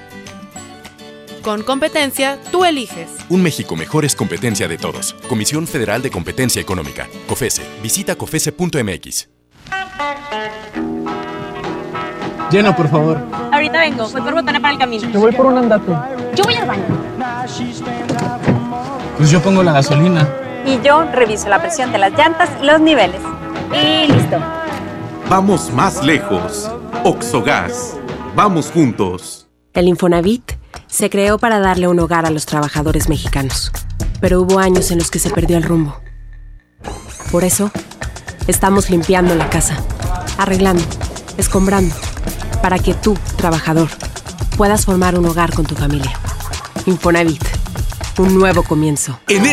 Con competencia, tú eliges. Un México mejor es competencia de todos. Comisión Federal de Competencia Económica. COFESE. Visita COFESE.mx. Llena, por favor. Ahorita vengo, voy por botana para el camino. Yo voy por un andate. Yo voy al baño. Pues yo pongo la gasolina. Y yo reviso la presión de las llantas y los niveles. Y listo. Vamos más lejos. Oxogas. Vamos juntos. El Infonavit se creó para darle un hogar a los trabajadores mexicanos. Pero hubo años en los que se perdió el rumbo. Por eso, estamos limpiando la casa, arreglando, escombrando, para que tú, trabajador, puedas formar un hogar con tu familia. Infonavit, un nuevo comienzo. En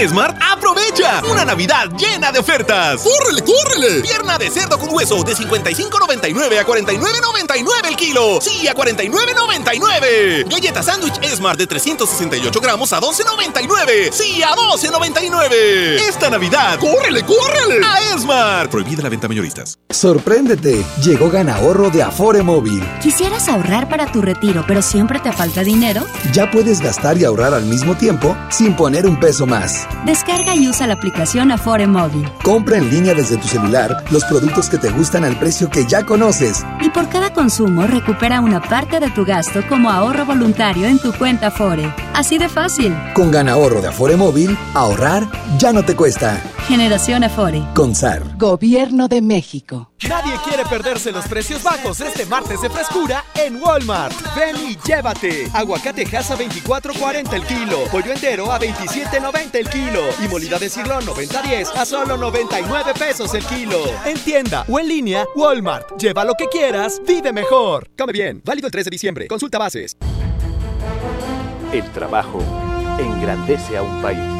aprovecha una Navidad llena de ofertas. ¡Córrele, córrele! Pierna de cerdo con hueso de 55.99 a 49.99 el kilo. Sí, a 49.99. Galleta sándwich Esmart de 368 gramos a 12.99. Sí, a 12.99. Esta Navidad, ¡córrele, córrele! A Esmart. Prohibida la venta mayoristas. Sorpréndete, llegó Ganahorro de Afore Móvil. ¿Quisieras ahorrar para tu retiro, pero siempre te falta dinero? Ya puedes gastar y ahorrar al mismo tiempo sin poner un peso más. Descarga y usa la aplicación Afore Móvil. Compra en línea desde tu celular los productos que te gustan al precio que ya conoces. Y por cada consumo recupera una parte de tu gasto como ahorro voluntario en tu cuenta Afore. Así de fácil. Con Ganahorro de Afore Móvil, ahorrar ya no te cuesta. Generación Afore. Con SAR. Gobierno de México. Nadie quiere perderse los precios bajos este martes de frescura en Walmart. Ven y llévate. Aguacate a 24.40 el kilo. Pollo entero a 27.90 el kilo. Y molida de cirlón 90.10 a solo 99 pesos el kilo. En tienda o en línea, Walmart. Lleva lo que quieras, vive mejor. Come bien. Válido el 3 de diciembre. Consulta bases. El trabajo engrandece a un país.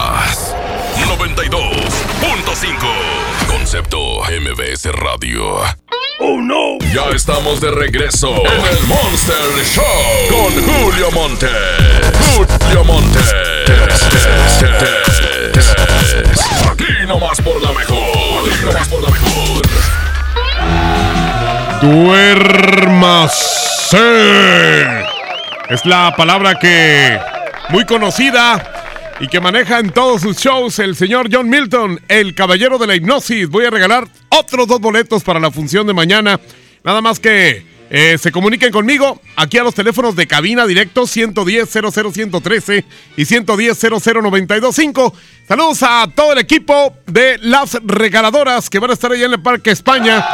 92.5. Concepto MBS Radio. ¡Oh no! Ya estamos de regreso en el Monster Show con Julio Monte. Julio Monte. Aquí nomás por la mejor. Aquí nomás por la mejor. Duérmase. Es la palabra que muy conocida y que maneja en todos sus shows el señor John Milton, el caballero de la hipnosis. Voy a regalar otros dos boletos para la función de mañana. Nada más que eh, se comuniquen conmigo aquí a los teléfonos de cabina directo 110-00113 y 110-00925. Saludos a todo el equipo de las regaladoras que van a estar allá en el Parque España.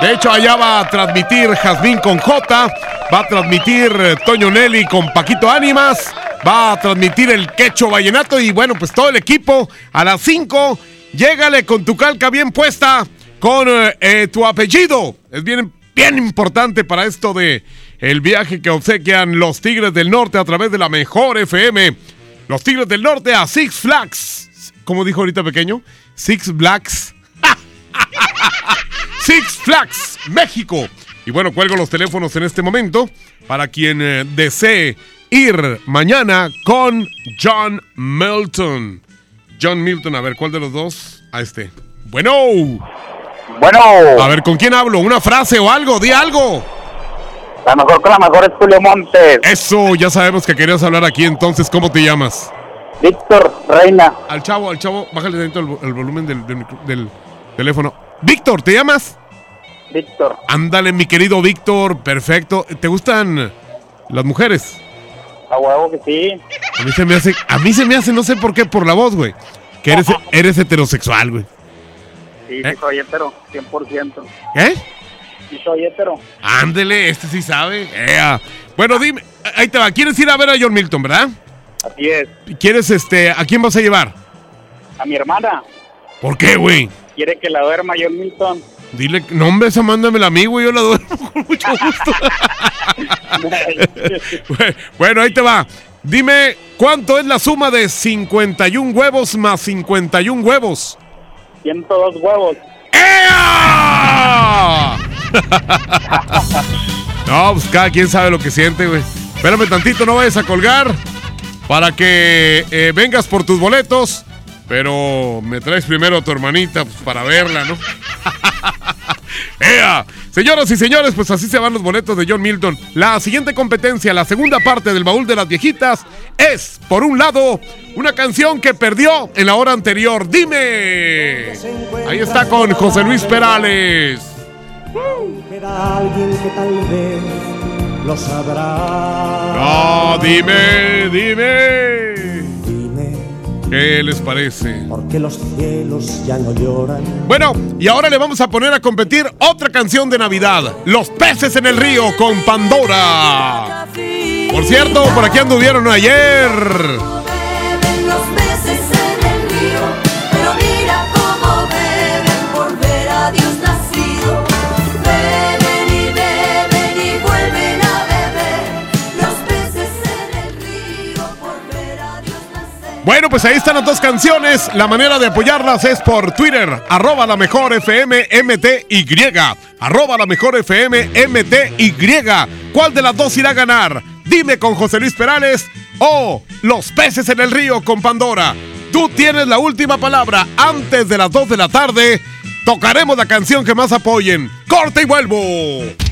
De hecho, allá va a transmitir Jazmín con J, va a transmitir Toño Nelly con Paquito Ánimas, va a transmitir el Quecho Vallenato y bueno, pues todo el equipo a las 5, llégale con tu calca bien puesta con eh, eh, tu apellido. Es bien, bien importante para esto de el viaje que obsequian los Tigres del Norte a través de la mejor FM. Los Tigres del Norte a Six Flags. ¿Cómo dijo ahorita pequeño? Six Blacks. *laughs* Six Flags, México. Y bueno, cuelgo los teléfonos en este momento para quien eh, desee ir mañana con John Milton. John Milton, a ver, ¿cuál de los dos? A este. Bueno. Bueno. A ver, ¿con quién hablo? ¿Una frase o algo? Di algo. La mejor con la mejor es Julio Montes. Eso, ya sabemos que querías hablar aquí, entonces, ¿cómo te llamas? Víctor Reina. Al chavo, al chavo, bájale dentro el, el volumen del, del, del teléfono. Víctor, ¿te llamas? Víctor. Ándale, mi querido Víctor, perfecto. ¿Te gustan las mujeres? A huevo que sí. A mí se me hace, a mí se me hace, no sé por qué, por la voz, güey. Que eres, eres heterosexual, güey. Sí, sí, soy hetero, 100%. ¿Eh? Sí, soy hetero. Ándele, este sí sabe. Ea. Bueno, dime, ahí te va. ¿Quieres ir a ver a John Milton, verdad? Así es. ¿Quieres, este, a quién vas a llevar? A mi hermana. ¿Por qué, güey? Quiere que la duerma John Milton. Dile, no, hombre, esa mándamela a mí, güey, yo la duermo *laughs* con mucho gusto. *laughs* *laughs* bueno, ahí te va. Dime, ¿cuánto es la suma de 51 huevos más 51 huevos? 102 huevos. ¡Ea! no, pues cada quien sabe lo que siente, güey. Espérame tantito, no vayas a colgar para que eh, vengas por tus boletos. Pero me traes primero a tu hermanita pues, para verla, ¿no? *laughs* ¡Ea! Señoras y señores, pues así se van los boletos de John Milton. La siguiente competencia, la segunda parte del baúl de las viejitas, es, por un lado, una canción que perdió en la hora anterior. ¡Dime! Ahí está con José Luis Perales. Alguien que tal vez lo sabrá. No, dime, dime. ¿Qué les parece? Porque los cielos ya no lloran. Bueno, y ahora le vamos a poner a competir otra canción de Navidad. Los peces en el río con Pandora. Por cierto, por aquí anduvieron ayer. Bueno, pues ahí están las dos canciones. La manera de apoyarlas es por Twitter, arroba la mejor FM MTY. Arroba la mejor FM MTY. ¿Cuál de las dos irá a ganar? Dime con José Luis Perales o Los peces en el río con Pandora. Tú tienes la última palabra. Antes de las 2 de la tarde, tocaremos la canción que más apoyen. ¡Corte y vuelvo!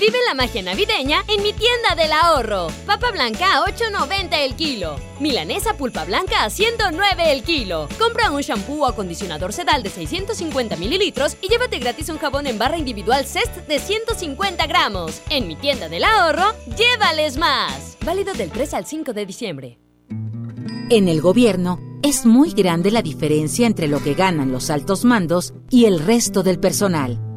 Vive la magia navideña en mi tienda del ahorro. Papa blanca a 8.90 el kilo. Milanesa pulpa blanca a 109 el kilo. Compra un shampoo o acondicionador sedal de 650 mililitros y llévate gratis un jabón en barra individual Cest de 150 gramos. En mi tienda del ahorro, llévales más. Válido del 3 al 5 de diciembre. En el gobierno es muy grande la diferencia entre lo que ganan los altos mandos y el resto del personal.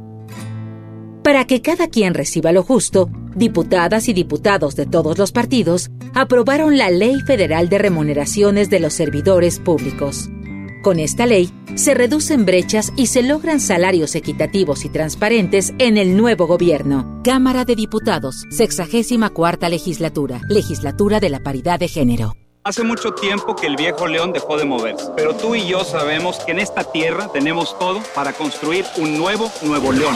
Para que cada quien reciba lo justo, diputadas y diputados de todos los partidos aprobaron la Ley Federal de Remuneraciones de los Servidores Públicos. Con esta ley, se reducen brechas y se logran salarios equitativos y transparentes en el nuevo gobierno. Cámara de Diputados, 64 legislatura, legislatura de la paridad de género. Hace mucho tiempo que el viejo león dejó de moverse, pero tú y yo sabemos que en esta tierra tenemos todo para construir un nuevo Nuevo León.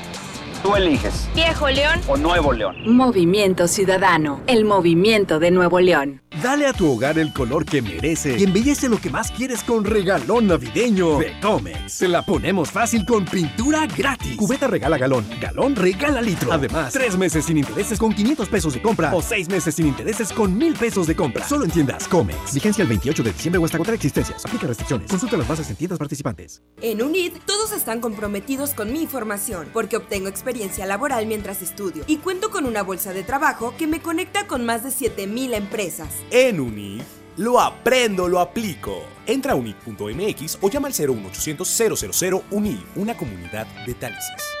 Tú eliges. Viejo León o Nuevo León. Movimiento Ciudadano, el movimiento de Nuevo León. Dale a tu hogar el color que merece y embellece lo que más quieres con regalón navideño de Comex. Se la ponemos fácil con pintura gratis. Cubeta regala galón, galón regala litro. Además, tres meses sin intereses con 500 pesos de compra o seis meses sin intereses con 1000 pesos de compra. Solo en tiendas Comex. Vigencia el 28 de diciembre o hasta agotar existencias. Aplica restricciones. Consulta las bases en tiendas participantes. En UNID, todos están comprometidos con mi formación porque obtengo experiencia laboral mientras estudio y cuento con una bolsa de trabajo que me conecta con más de 7000 empresas. En UNID, lo aprendo, lo aplico. Entra a unid.mx o llama al 01800 000 UNID, una comunidad de talices.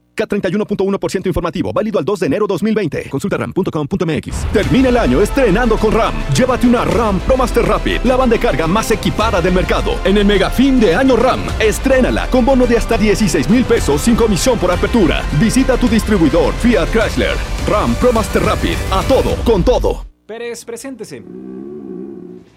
K31.1% informativo, válido al 2 de enero 2020. Consulta ram.com.mx. Termina el año estrenando con RAM. Llévate una RAM Pro Master Rapid, la banda de carga más equipada del mercado. En el mega fin de año RAM, estrénala con bono de hasta 16 mil pesos sin comisión por apertura. Visita tu distribuidor Fiat Chrysler. RAM Pro Master Rapid, a todo, con todo. Pérez, preséntese.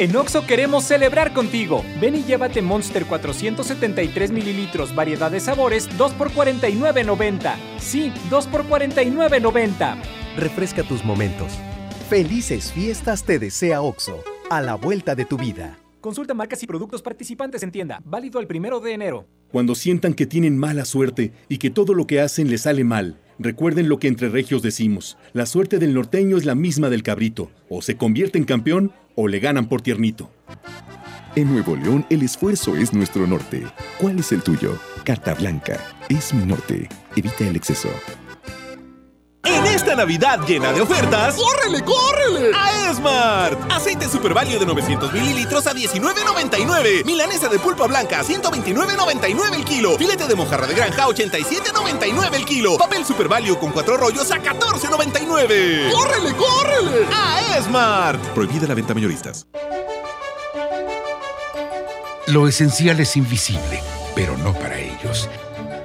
En Oxo queremos celebrar contigo. Ven y llévate Monster 473 mililitros, variedad de sabores, 2 por 49.90. Sí, 2 por 49.90. Refresca tus momentos. Felices fiestas te desea OXO, a la vuelta de tu vida. Consulta marcas y productos participantes en tienda. Válido el primero de enero. Cuando sientan que tienen mala suerte y que todo lo que hacen les sale mal, recuerden lo que entre regios decimos. La suerte del norteño es la misma del cabrito. O se convierte en campeón o le ganan por tiernito. En Nuevo León el esfuerzo es nuestro norte. ¿Cuál es el tuyo? Carta Blanca. Es mi norte. Evita el exceso. En esta Navidad llena de ofertas, ¡córrele, córrele! A Esmart. Aceite Super Value de 900 mililitros a 19.99. Milanesa de pulpa blanca a 129.99 el kilo. Filete de mojarra de granja a 87.99 el kilo. Papel Super Value con cuatro rollos a 14.99. ¡Córrele, córrele! A Esmart. Prohibida la venta mayoristas. Lo esencial es invisible, pero no para ellos.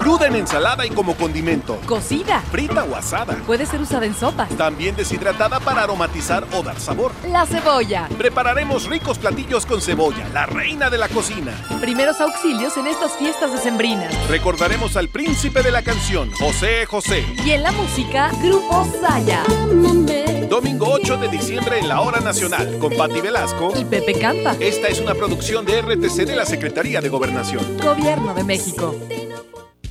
Cruda en ensalada y como condimento. Cocida. Frita o asada. Puede ser usada en sopas. También deshidratada para aromatizar o dar sabor. La cebolla. Prepararemos ricos platillos con cebolla, la reina de la cocina. Primeros auxilios en estas fiestas decembrinas. Recordaremos al príncipe de la canción, José José. Y en la música, Grupo Saya. Domingo 8 de diciembre en la Hora Nacional, con Patti Velasco y Pepe Campa. Esta es una producción de RTC de la Secretaría de Gobernación. Gobierno de México.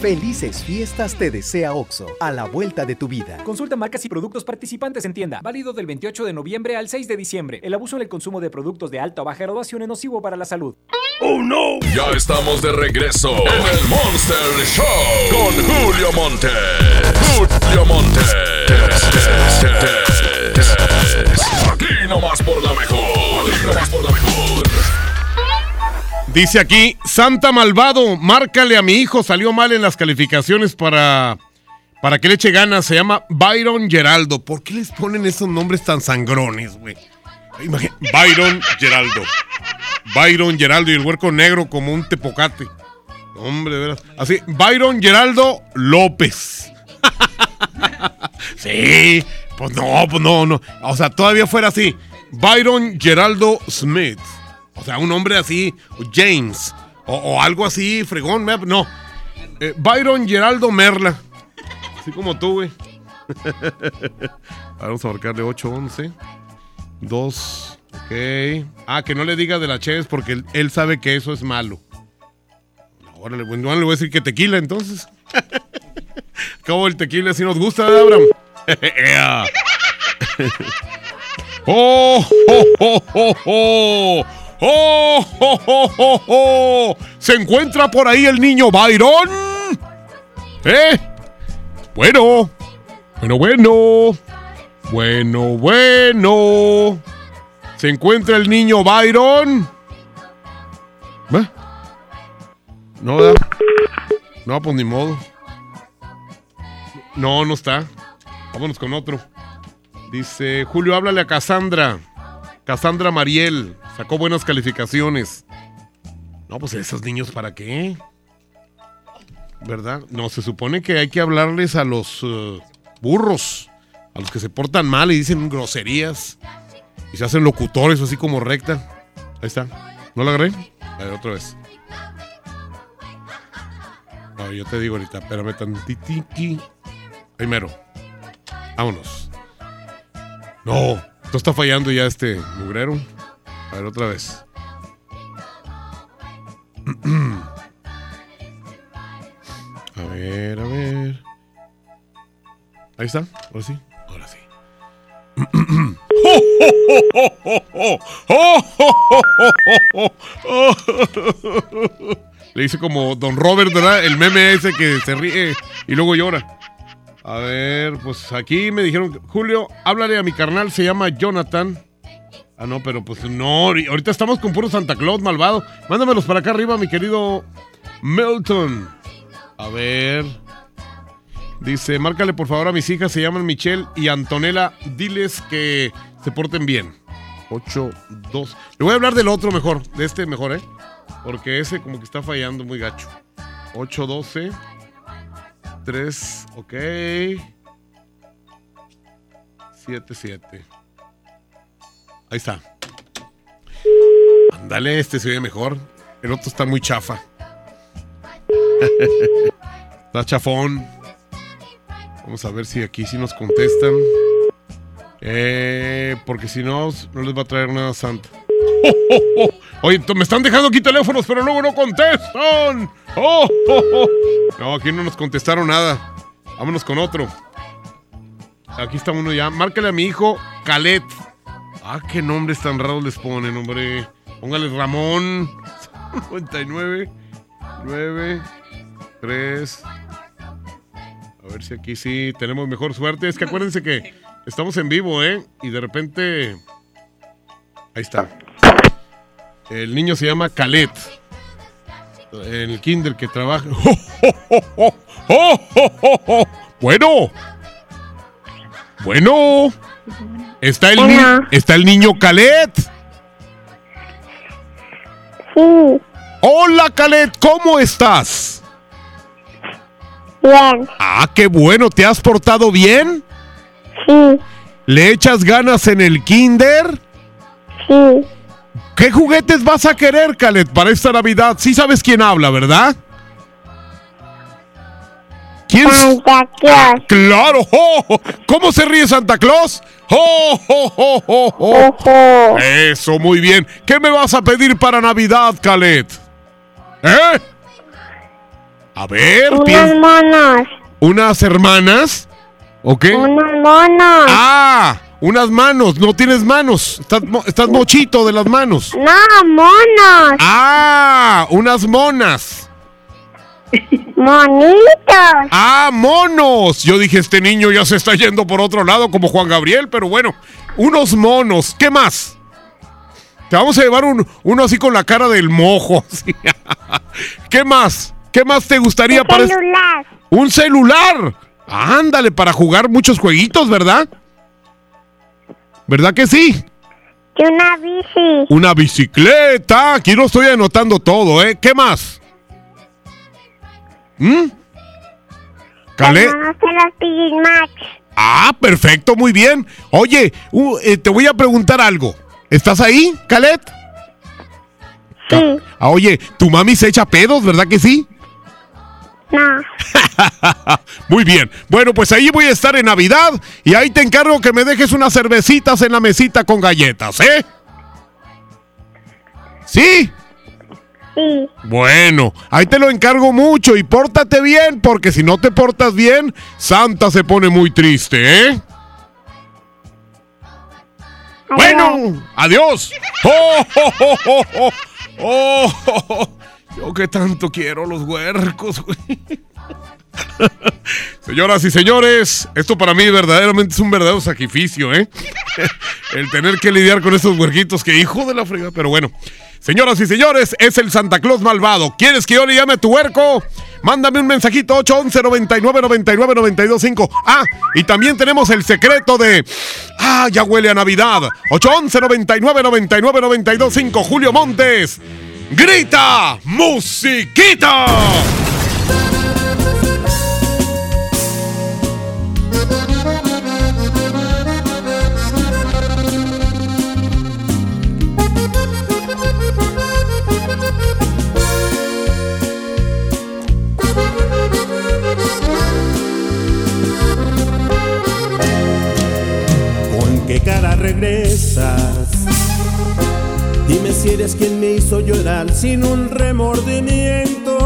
Felices fiestas te desea Oxo, a la vuelta de tu vida. Consulta marcas y productos participantes en tienda. Válido del 28 de noviembre al 6 de diciembre. El abuso en el consumo de productos de alta o baja graduación es nocivo para la salud. ¡Oh, no! Ya estamos de regreso en el Monster Show con Julio Monte. Julio Monte. Aquí nomás por la mejor. Aquí nomás por la mejor. Dice aquí, Santa Malvado, márcale a mi hijo, salió mal en las calificaciones para, para que le eche ganas. Se llama Byron Geraldo. ¿Por qué les ponen esos nombres tan sangrones, güey? Byron Geraldo. Byron Geraldo y el huerco negro como un tepocate. Hombre, de. Así, Byron Geraldo López. *laughs* sí, pues no, pues no, no. O sea, todavía fuera así. Byron Geraldo Smith. O sea, un hombre así, James, o, algo así, fregón, no. Eh, Byron Geraldo Merla. Así como tú, güey. *laughs* Vamos a marcarle 8, 11. 2, ok. Ah, que no le diga de la Cheves porque él, sabe que eso es malo. Órale, bueno, no le voy a decir que tequila entonces. *laughs* Acabo el tequila si nos gusta, ¿verdad, Abraham? *laughs* Ea. ¡Oh, oh, oh, oh, oh! ¡Oh, oh, oh! ¿Se encuentra por ahí el niño Byron? ¿Eh? Bueno, bueno, bueno. Bueno, bueno. ¿Se encuentra el niño Byron? ¿Eh? No, ¿verdad? No, pues ni modo. No, no está. Vámonos con otro. Dice, Julio, háblale a Cassandra. Cassandra Mariel. Sacó buenas calificaciones. No, pues esos niños, ¿para qué? ¿Verdad? No, se supone que hay que hablarles a los eh, burros. A los que se portan mal y dicen groserías. Y se hacen locutores así como recta. Ahí está. ¿No la agarré? A ver, otra vez. No, yo te digo ahorita, espérame tantitiqui. Primero. Vámonos. No, esto está fallando ya este mugrero. A ver, otra vez. *clears throat* A ver, a ver. Ahí está, ahora sí. Ahora sí. *laughs* Le hice como Don Robert, ¿verdad? El meme ese que se ríe y luego llora. A ver, pues aquí me dijeron, Julio, háblale a mi carnal, se llama Jonathan. Ah, no, pero pues no, ahori- ahorita estamos con puro Santa Claus malvado. Mándamelos para acá arriba, mi querido Milton. A ver. Dice, márcale por favor a mis hijas, se llaman Michelle y Antonella. Diles que se porten bien. 8, 2. Le voy a hablar del otro mejor, de este mejor, ¿eh? Porque ese como que está fallando muy gacho. 8, 12. 3, ok. 7, 7. Ahí está. Ándale, este se ve mejor. El otro está muy chafa. *laughs* está chafón. Vamos a ver si aquí sí nos contestan. Eh, porque si no, no les va a traer nada santa. *laughs* Oye, to- me están dejando aquí teléfonos, pero luego no contestan. Oh, oh, oh. No, aquí no nos contestaron nada. Vámonos con otro. Aquí está uno ya. Márcale a mi hijo Calet. Ah, qué nombres tan raros les ponen, hombre. Póngale Ramón. 99 9 3 A ver si aquí sí tenemos mejor suerte. Es que acuérdense que estamos en vivo, ¿eh? Y de repente... Ahí está. El niño se llama Calet. El kinder que trabaja... ¡Oh, oh, oh, oh! Bueno. Bueno. Está el, Bueno. está el niño Calet. Sí, Hola, Calet, ¿cómo estás? bien, Ah, qué bueno, ¿te has portado bien? sí, ¿Le echas ganas en el kinder? sí. ¿Qué juguetes vas a querer, Calet, para esta Navidad? Sí sabes quién habla, ¿verdad? ¿Quién? Santa Claus. Claro, ¡oh! ¿cómo se ríe Santa Claus? ¡Oh, oh! Eso, muy bien. ¿Qué me vas a pedir para Navidad, Calet? ¿Eh? A ver, piensa- monos, ¿Unas hermanas? ¿O qué? unos monos. Ah, unas manos. No tienes manos. Estás, mo- estás mochito de las manos. No, monos, Ah, unas monas. Monitos. Ah, monos. Yo dije, este niño ya se está yendo por otro lado como Juan Gabriel, pero bueno, unos monos. ¿Qué más? Te vamos a llevar un, uno así con la cara del mojo. *laughs* así. ¿Qué más? ¿Qué más te gustaría para este- celular. un celular? Ándale, para jugar muchos jueguitos, ¿verdad? ¿Verdad que sí? Y una bici. Una bicicleta. Aquí lo estoy anotando todo, ¿eh? ¿Qué más? ¿Mm? Max. Ah, perfecto, muy bien. Oye, uh, eh, te voy a preguntar algo. ¿Estás ahí, Calet? Sí, Ah, oye, tu mami se echa pedos, ¿verdad que sí? no. *laughs* Muy bien. Bueno, pues ahí voy a estar en Navidad y ahí te encargo que me dejes unas cervecitas en la mesita con galletas, ¿eh? ¿Sí? Bueno, ahí te lo encargo mucho y pórtate bien, porque si no te portas bien, Santa se pone muy triste, ¿eh? Bueno, adiós. ¡Oh, oh, oh, oh, oh! ¡Oh, oh, oh! Yo que tanto quiero los huercos, güey. *laughs* Señoras y señores, esto para mí verdaderamente es un verdadero sacrificio, ¿eh? *laughs* El tener que lidiar con estos huerquitos que hijo de la frega, pero bueno. Señoras y señores, es el Santa Claus malvado. ¿Quieres que yo le llame a tu huerco? Mándame un mensajito 811 99 99 925. Ah, y también tenemos el secreto de Ah, ya huele a Navidad. 811 99 99 925 Julio Montes. Grita, musiquita. Regresas? Dime si eres quien me hizo llorar sin un remordimiento.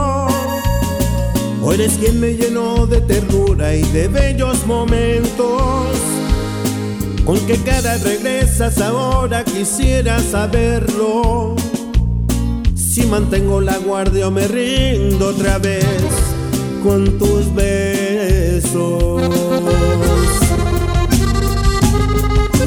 O eres quien me llenó de ternura y de bellos momentos. ¿Con qué cara regresas ahora? Quisiera saberlo. Si mantengo la guardia o me rindo otra vez con tus besos.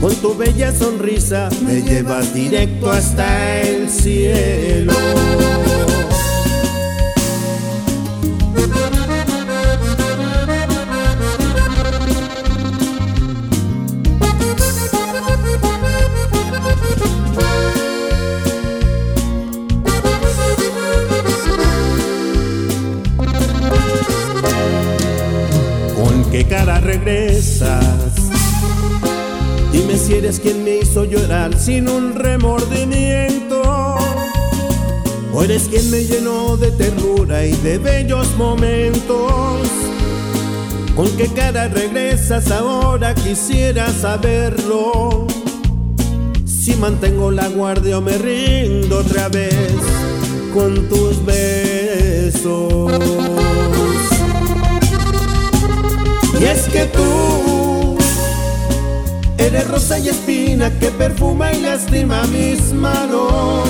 con tu bella sonrisa me llevas directo hasta el de bellos momentos. ¿Con qué cara regresas ahora? Quisiera saberlo. Si mantengo la guardia o me rindo otra vez con tus besos. Y es que tú eres rosa y espina que perfuma y lastima mis manos.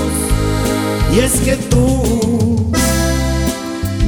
Y es que tú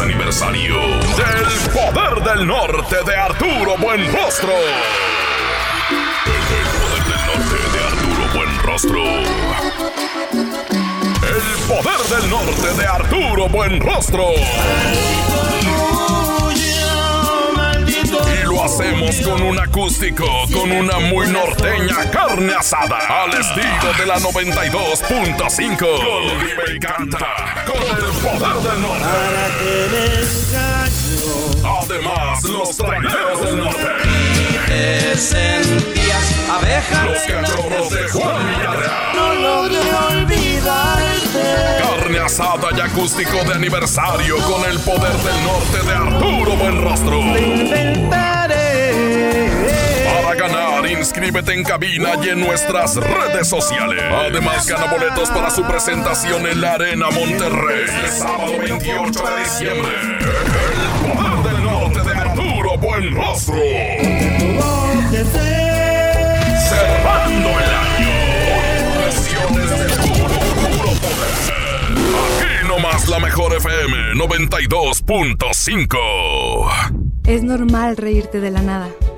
26 aniversario del Poder del Norte de Arturo Buenrostro. El Poder del Norte de Arturo Buenrostro. El Poder del Norte de Arturo Buenrostro. Y lo hacemos con un acústico, con una muy norteña carne asada, al estilo de la 92.5. Con y canta, el poder del norte. Además, los traineros del norte. Te sentías abeja. Los cachorros de Juan Villarreal. No logré olvidarte. Carne asada y acústico de aniversario con el poder del norte de Arturo Buenrostro. Para ganar, inscríbete en cabina y en nuestras redes sociales. Además, gana boletos para su presentación en la Arena Monterrey. El sábado 28 de diciembre. El poder del norte de Arturo Buenrostro. Cerrando el año. Presiones de puro, puro poder. Aquí nomás la mejor FM 92.5. Es normal reírte de la nada.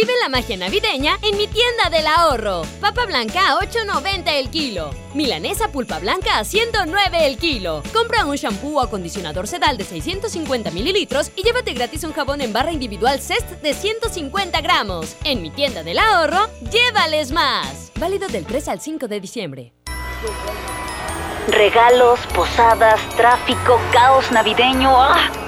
Vive la magia navideña en mi tienda del ahorro. Papa blanca a 8.90 el kilo. Milanesa pulpa blanca a 109 el kilo. Compra un shampoo o acondicionador sedal de 650 mililitros y llévate gratis un jabón en barra individual Cest de 150 gramos. En mi tienda del ahorro, llévales más. Válido del 3 al 5 de diciembre. Regalos, posadas, tráfico, caos navideño. ¡Ah!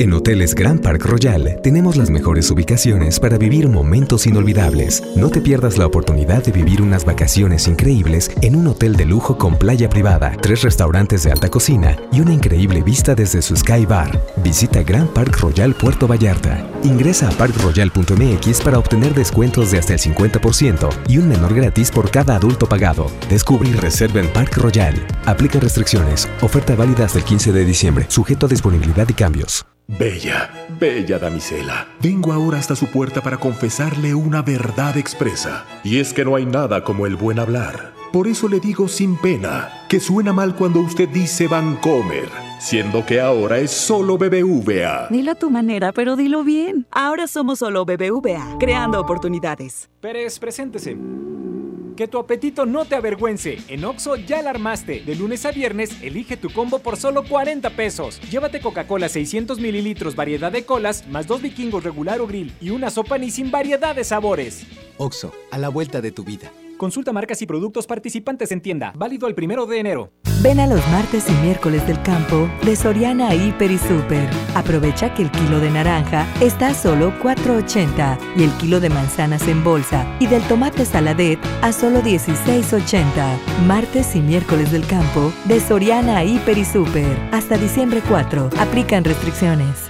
En Hoteles Grand Park Royal tenemos las mejores ubicaciones para vivir momentos inolvidables. No te pierdas la oportunidad de vivir unas vacaciones increíbles en un hotel de lujo con playa privada, tres restaurantes de alta cocina y una increíble vista desde su Sky Bar. Visita Grand Park Royal Puerto Vallarta. Ingresa a parkroyal.mx para obtener descuentos de hasta el 50% y un menor gratis por cada adulto pagado. Descubre y reserva en Park Royal. Aplica restricciones. Oferta válida hasta el 15 de diciembre. Sujeto a disponibilidad y cambios. Bella, bella damisela, vengo ahora hasta su puerta para confesarle una verdad expresa. Y es que no hay nada como el buen hablar. Por eso le digo sin pena, que suena mal cuando usted dice Vancomer, siendo que ahora es solo BBVA. Dilo a tu manera, pero dilo bien. Ahora somos solo BBVA, creando oportunidades. Pérez, preséntese. Que tu apetito no te avergüence. En Oxo ya la armaste. De lunes a viernes, elige tu combo por solo 40 pesos. Llévate Coca-Cola 600 mililitros, variedad de colas, más dos vikingos regular o grill y una sopa ni sin variedad de sabores. Oxo, a la vuelta de tu vida. Consulta marcas y productos participantes en tienda. Válido el primero de enero. Ven a los martes y miércoles del campo de Soriana Hiper y Super. Aprovecha que el kilo de naranja está a solo 4.80 y el kilo de manzanas en bolsa y del tomate saladet a solo 16.80. Martes y miércoles del campo de Soriana Hiper y Super. Hasta diciembre 4. Aplican restricciones.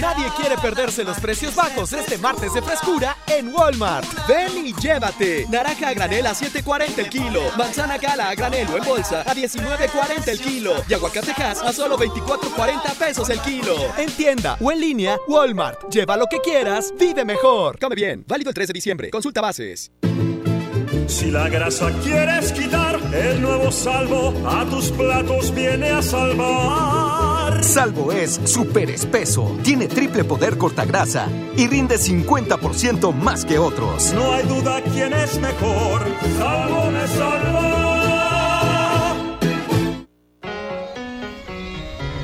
Nadie quiere perderse los precios bajos este martes de frescura en Walmart. Ven y llévate. Naranja a granel a 7.40 el kilo. Manzana gala a granel o en bolsa a 19.40 el kilo. Y aguacatejas a solo 24.40 pesos el kilo. En tienda o en línea, Walmart. Lleva lo que quieras, vive mejor. Come bien. Válido el 3 de diciembre. Consulta bases. Si la grasa quieres quitar, el nuevo salvo a tus platos viene a salvar. Salvo es súper espeso, tiene triple poder cortagrasa y rinde 50% más que otros. No hay duda quién es mejor. Salvo me salva.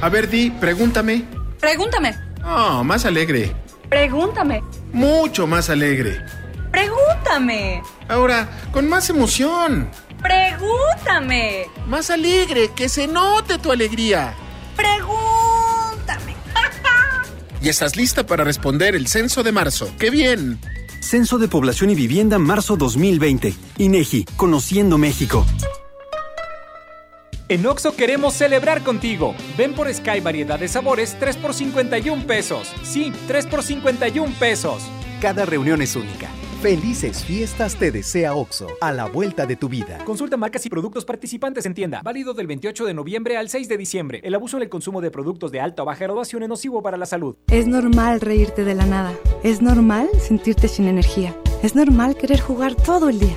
A ver, Di, pregúntame. Pregúntame. Oh, más alegre. Pregúntame. Mucho más alegre. Pregúntame. Ahora, con más emoción. Pregúntame. Más alegre, que se note tu alegría. Pregúntame. *laughs* Y estás lista para responder el censo de marzo. ¡Qué bien! Censo de Población y Vivienda marzo 2020. INEGI, Conociendo México. En Oxo queremos celebrar contigo. Ven por Sky variedad de sabores 3 por 51 pesos. Sí, 3 por 51 pesos. Cada reunión es única. Felices fiestas te desea Oxo, a la vuelta de tu vida. Consulta marcas y productos participantes en tienda. Válido del 28 de noviembre al 6 de diciembre. El abuso en el consumo de productos de alta o baja graduación es nocivo para la salud. Es normal reírte de la nada. Es normal sentirte sin energía. Es normal querer jugar todo el día.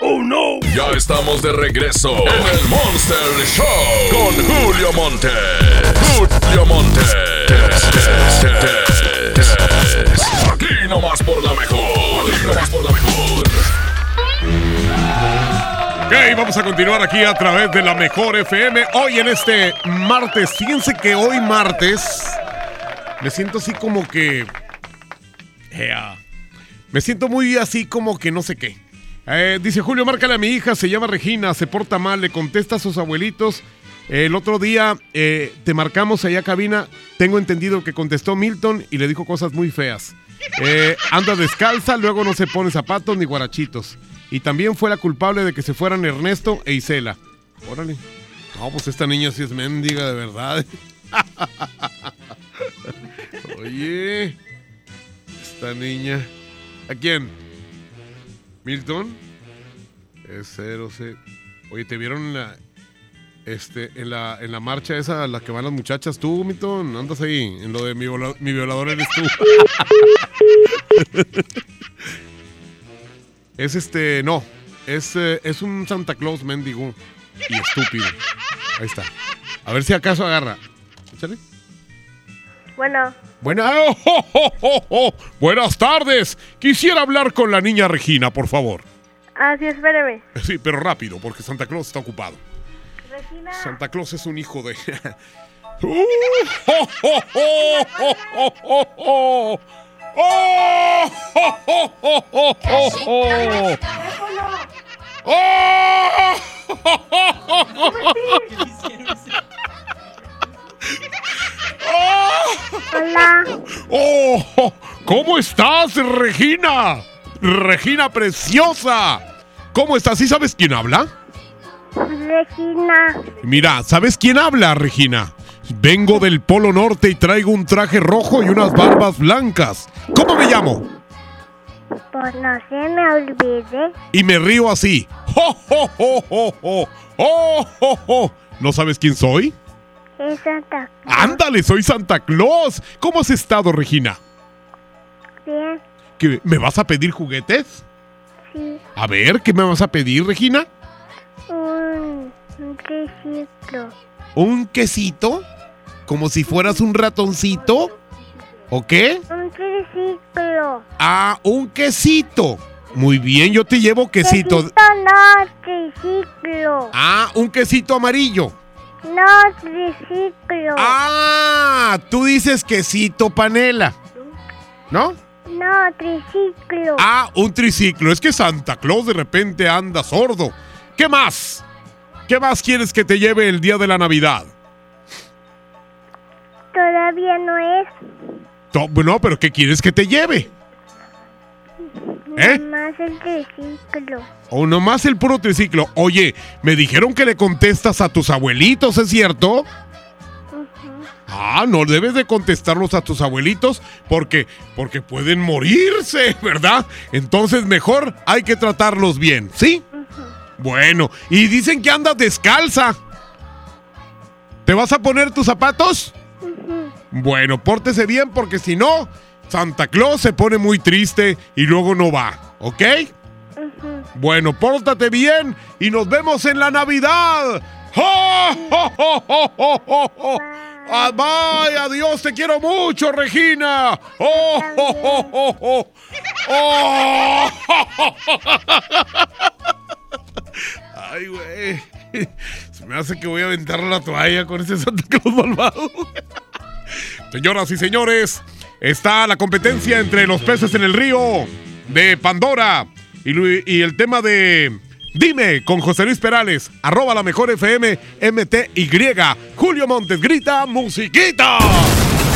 ¡Oh no! Ya estamos de regreso en el Monster Show con Julio Monte. Julio Monte. Aquí nomás por la mejor. Aquí nomás por la mejor. Ok, vamos a continuar aquí a través de la mejor FM. Hoy en este martes, fíjense que hoy martes me siento así como que. Ea, me siento muy así como que no sé qué. Eh, dice Julio, márcale a mi hija, se llama Regina, se porta mal, le contesta a sus abuelitos. El otro día eh, te marcamos allá cabina, tengo entendido que contestó Milton y le dijo cosas muy feas. Eh, anda descalza, luego no se pone zapatos ni guarachitos. Y también fue la culpable de que se fueran Ernesto e Isela. Órale. No, pues esta niña sí es mendiga de verdad. *laughs* Oye, esta niña. ¿A quién? ¿Milton? Es cero, C. Oye, ¿te vieron en la, este, en la, en la marcha esa a la que van las muchachas? ¿Tú, Milton? ¿Andas ahí? En lo de mi violador eres tú. *laughs* es este, no. Es, eh, es un Santa Claus mendigo y estúpido. Ahí está. A ver si acaso agarra. Échale. Bueno, ¡Oh, oh, oh, oh, oh! Buenas tardes. Quisiera hablar con la niña Regina, por favor. ah, sí, espéreme. Sí, pero rápido, porque Santa Claus está ocupado. Regina. Santa Claus es un hijo de... Hola. ¡Oh! ¿Cómo estás, Regina? Regina preciosa. ¿Cómo estás? ¿Sí sabes quién habla? Regina. Mira, ¿sabes quién habla, Regina? Vengo del Polo Norte y traigo un traje rojo y unas barbas blancas. ¿Cómo me llamo? Pues no se me olvide. Y me río así. *laughs* ¡Oh, oh, oh, oh, oh! ¡Oh, oh, oh! ¿No sabes quién soy? Es Santa ¡Ándale, soy Santa Claus! ¿Cómo has estado, Regina? Bien. ¿Que ¿Me vas a pedir juguetes? Sí. A ver, ¿qué me vas a pedir, Regina? Un, un triciclo. ¿Un quesito? ¿Como si fueras un ratoncito? ¿O qué? Un triciclo. Ah, un quesito. Muy bien, yo te llevo quesito. Quesito no, triciclo. Ah, un quesito amarillo. No, triciclo. Ah, tú dices quesito panela. ¿No? No, triciclo. Ah, un triciclo. Es que Santa Claus de repente anda sordo. ¿Qué más? ¿Qué más quieres que te lleve el día de la Navidad? Todavía no es. No, pero ¿qué quieres que te lleve? ¿Eh? Más el triciclo. O nomás el puro triciclo. Oye, me dijeron que le contestas a tus abuelitos, ¿es cierto? Ah, no debes de contestarlos a tus abuelitos porque porque pueden morirse, *laughs* ¿verdad? Entonces mejor hay que tratarlos bien, ¿sí? Bueno, y dicen que andas descalza. ¿Te vas a poner tus zapatos? Bueno, pórtese bien porque si no, Santa Claus se pone muy triste y luego no va, ¿ok? Bueno, pórtate bien y nos vemos en la Navidad. ¡Oh, oh! Ah, bye, adiós, te quiero mucho, Regina. ¡Oh, oh, oh, oh, oh! ¡Oh! Ay, güey. Se me hace que voy a aventar la toalla con ese Santa Claus malvado. Señoras y señores, está la competencia entre los peces en el río de Pandora y, el tema de Dime con José Luis Perales, arroba la mejor FM MTY. Julio Montes grita musiquita.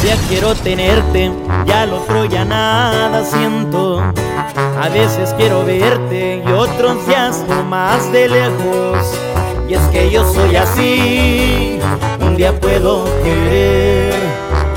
Ya quiero tenerte, ya lo otro ya nada siento. A veces quiero verte y otros ya más de lejos. Y es que yo soy así, un día puedo querer,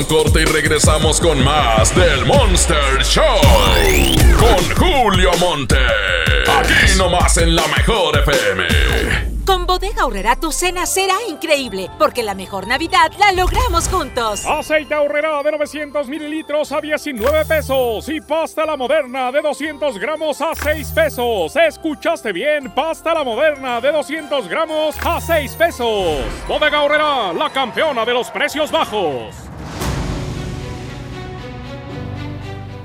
Un corte y regresamos con más del Monster Show. Con Julio Monte. Aquí nomás en la mejor FM. Con Bodega Aurrera tu cena será increíble, porque la mejor Navidad la logramos juntos. Aceite Aurrera de 900 mililitros a 19 pesos y pasta la moderna de 200 gramos a 6 pesos. ¿Escuchaste bien? Pasta la moderna de 200 gramos a 6 pesos. Bodega Aurrera, la campeona de los precios bajos.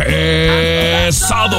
Pesado.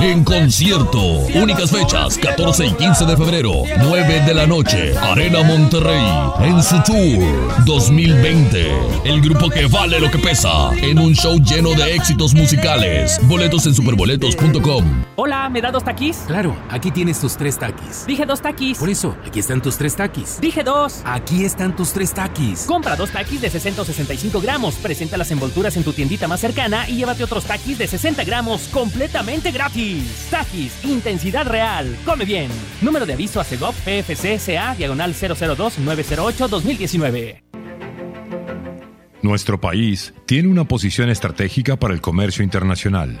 En concierto. Únicas fechas, 14 y 15 de febrero, 9 de la noche. Arena Monterrey. En su tour 2020. El grupo que vale lo que pesa. En un show lleno de éxitos musicales. Boletos en superboletos.com. Hola, ¿me da dos taquis? Claro, aquí tienes tus tres taquis. Dije dos taquis. Por eso, aquí están tus tres taquis. Dije dos. Aquí están tus tres taquis. Compra dos taquis de 60 o 65 gramos. Presenta las envolturas en tu tiendita más cercana y llévate otros taquis de 60 gramos completamente gratis. Taquis, intensidad real. Come bien. Número de aviso a CEGOP PFC CA diagonal 002-908-2019. Nuestro país tiene una posición estratégica para el comercio internacional.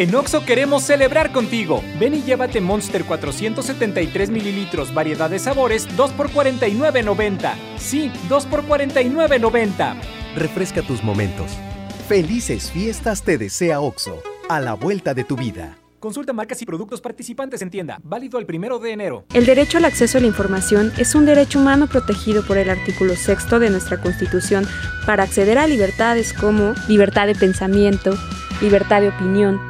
En Oxo queremos celebrar contigo. Ven y llévate Monster 473 mililitros, variedad de sabores, 2 por 49.90. Sí, 2 por 49.90. Refresca tus momentos. Felices fiestas te desea OXO, a la vuelta de tu vida. Consulta marcas y productos participantes en tienda. Válido el primero de enero. El derecho al acceso a la información es un derecho humano protegido por el artículo sexto de nuestra Constitución para acceder a libertades como libertad de pensamiento, libertad de opinión,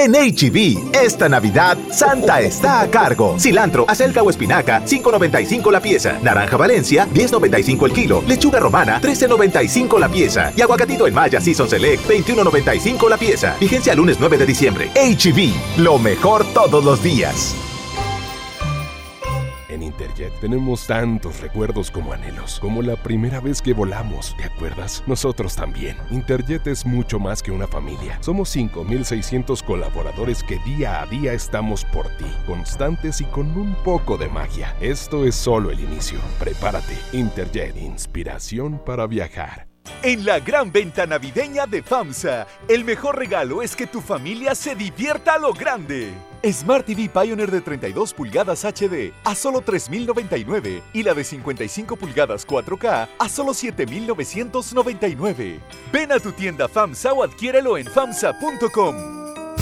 En HB, esta Navidad, Santa está a cargo. Cilantro, acelga o espinaca, 5.95 la pieza. Naranja Valencia, 10.95 el kilo. Lechuga romana, 13.95 la pieza. Y aguacatito en Maya Season Select, 21.95 la pieza. Vigencia lunes 9 de diciembre. HB, lo mejor todos los días. Tenemos tantos recuerdos como anhelos, como la primera vez que volamos, ¿te acuerdas? Nosotros también. Interjet es mucho más que una familia. Somos 5.600 colaboradores que día a día estamos por ti, constantes y con un poco de magia. Esto es solo el inicio. Prepárate. Interjet, inspiración para viajar. En la gran venta navideña de FAMSA, el mejor regalo es que tu familia se divierta a lo grande. Smart TV Pioneer de 32 pulgadas HD a solo 3.099 y la de 55 pulgadas 4K a solo 7.999. Ven a tu tienda FAMSA o adquiérelo en FAMSA.com.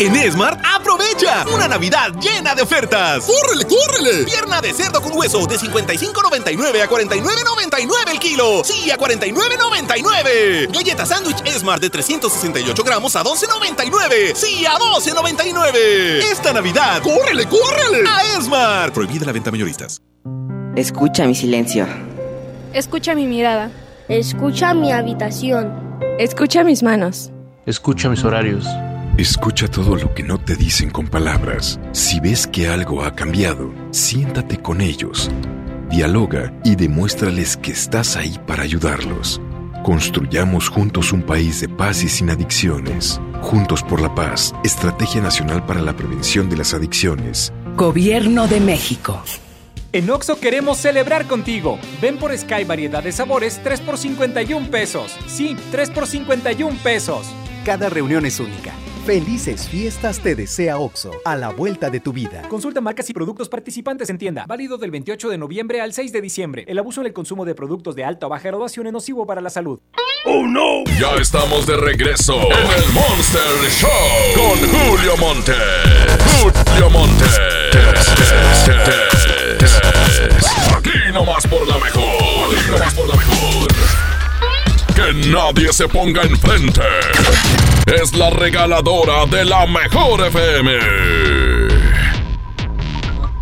En Esmart, aprovecha una Navidad llena de ofertas. ¡Córrele, córrele! Pierna de cerdo con hueso de 55.99 a 49.99 el kilo. Sí, a 49.99. Galleta sándwich Esmart de 368 gramos a 12.99. Sí, a 12.99. Esta Navidad, ¡córrele, córrele! A Esmart. Prohibida la venta mayoristas. Escucha mi silencio. Escucha mi mirada. Escucha mi habitación. Escucha mis manos. Escucha mis horarios. Escucha todo lo que no te dicen con palabras. Si ves que algo ha cambiado, siéntate con ellos. Dialoga y demuéstrales que estás ahí para ayudarlos. Construyamos juntos un país de paz y sin adicciones. Juntos por la paz, Estrategia Nacional para la Prevención de las Adicciones. Gobierno de México. En Oxo queremos celebrar contigo. Ven por Sky variedad de sabores 3 por 51 pesos. Sí, 3 por 51 pesos. Cada reunión es única. Felices fiestas te desea OXO, a la vuelta de tu vida. Consulta marcas y productos participantes en tienda. Válido del 28 de noviembre al 6 de diciembre. El abuso en el consumo de productos de alta o baja graduación es nocivo para la salud. ¡Oh, no! Ya estamos de regreso en el Monster Show con Julio Monte. Julio Monte. Aquí nomás por la mejor. Aquí nomás por la mejor. Que nadie se ponga enfrente. Es la regaladora de la mejor FM.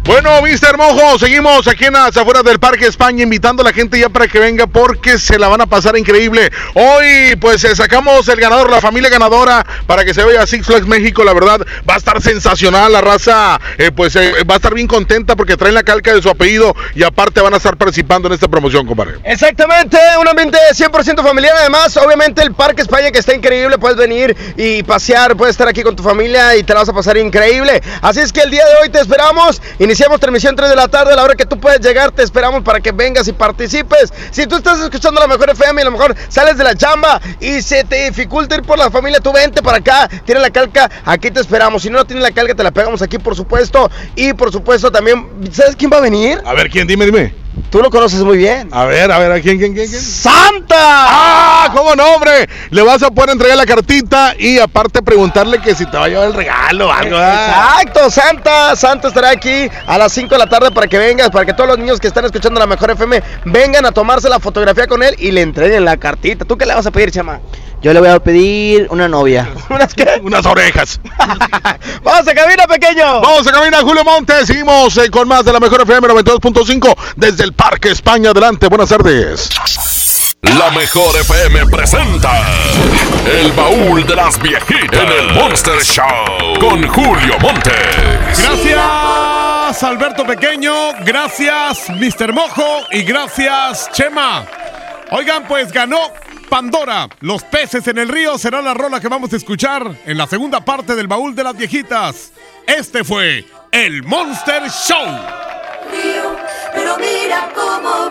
Bueno, Mister Mojo, seguimos aquí en las afueras del Parque España, invitando a la gente ya para que venga porque se la van a pasar increíble. Hoy, pues eh, sacamos el ganador, la familia ganadora, para que se vea a Six Flags México. La verdad, va a estar sensacional. La raza, eh, pues eh, va a estar bien contenta porque traen la calca de su apellido y aparte van a estar participando en esta promoción, compadre. Exactamente, un ambiente 100% familiar. Además, obviamente, el Parque España que está increíble. Puedes venir y pasear, puedes estar aquí con tu familia y te la vas a pasar increíble. Así es que el día de hoy te esperamos. Transmisión 3 de la tarde, a la hora que tú puedes llegar, te esperamos para que vengas y participes. Si tú estás escuchando la mejor FM y a lo mejor sales de la chamba y se te dificulta ir por la familia, tú vente para acá, tiene la calca, aquí te esperamos. Si no tienes la calca, te la pegamos aquí, por supuesto. Y por supuesto también, ¿sabes quién va a venir? A ver, ¿quién? Dime, dime. Tú lo conoces muy bien. A ver, a ver, ¿a quién, quién, quién? quién? ¡Santa! ¡Ah! ¿Cómo no, hombre? Le vas a poder entregar la cartita y aparte preguntarle que si te va a llevar el regalo o algo. ¿ah? Exacto, Santa. Santa estará aquí a las 5 de la tarde para que vengas, para que todos los niños que están escuchando la mejor FM vengan a tomarse la fotografía con él y le entreguen la cartita. ¿Tú qué le vas a pedir, chama? Yo le voy a pedir una novia. *laughs* ¿Unas qué? Unas orejas. *laughs* ¡Vamos a cabina, pequeño! Vamos a caminar, Julio Montes. Seguimos eh, con más de la mejor FM 92.5 desde el Parque España. Adelante, buenas tardes. La mejor FM presenta El baúl de las viejitas en el Monster Show con Julio Montes. Gracias, Alberto Pequeño. Gracias, Mr. Mojo. Y gracias, Chema. Oigan, pues ganó Pandora. Los peces en el río será la rola que vamos a escuchar en la segunda parte del baúl de las viejitas. Este fue el Monster Show. pero mira cómo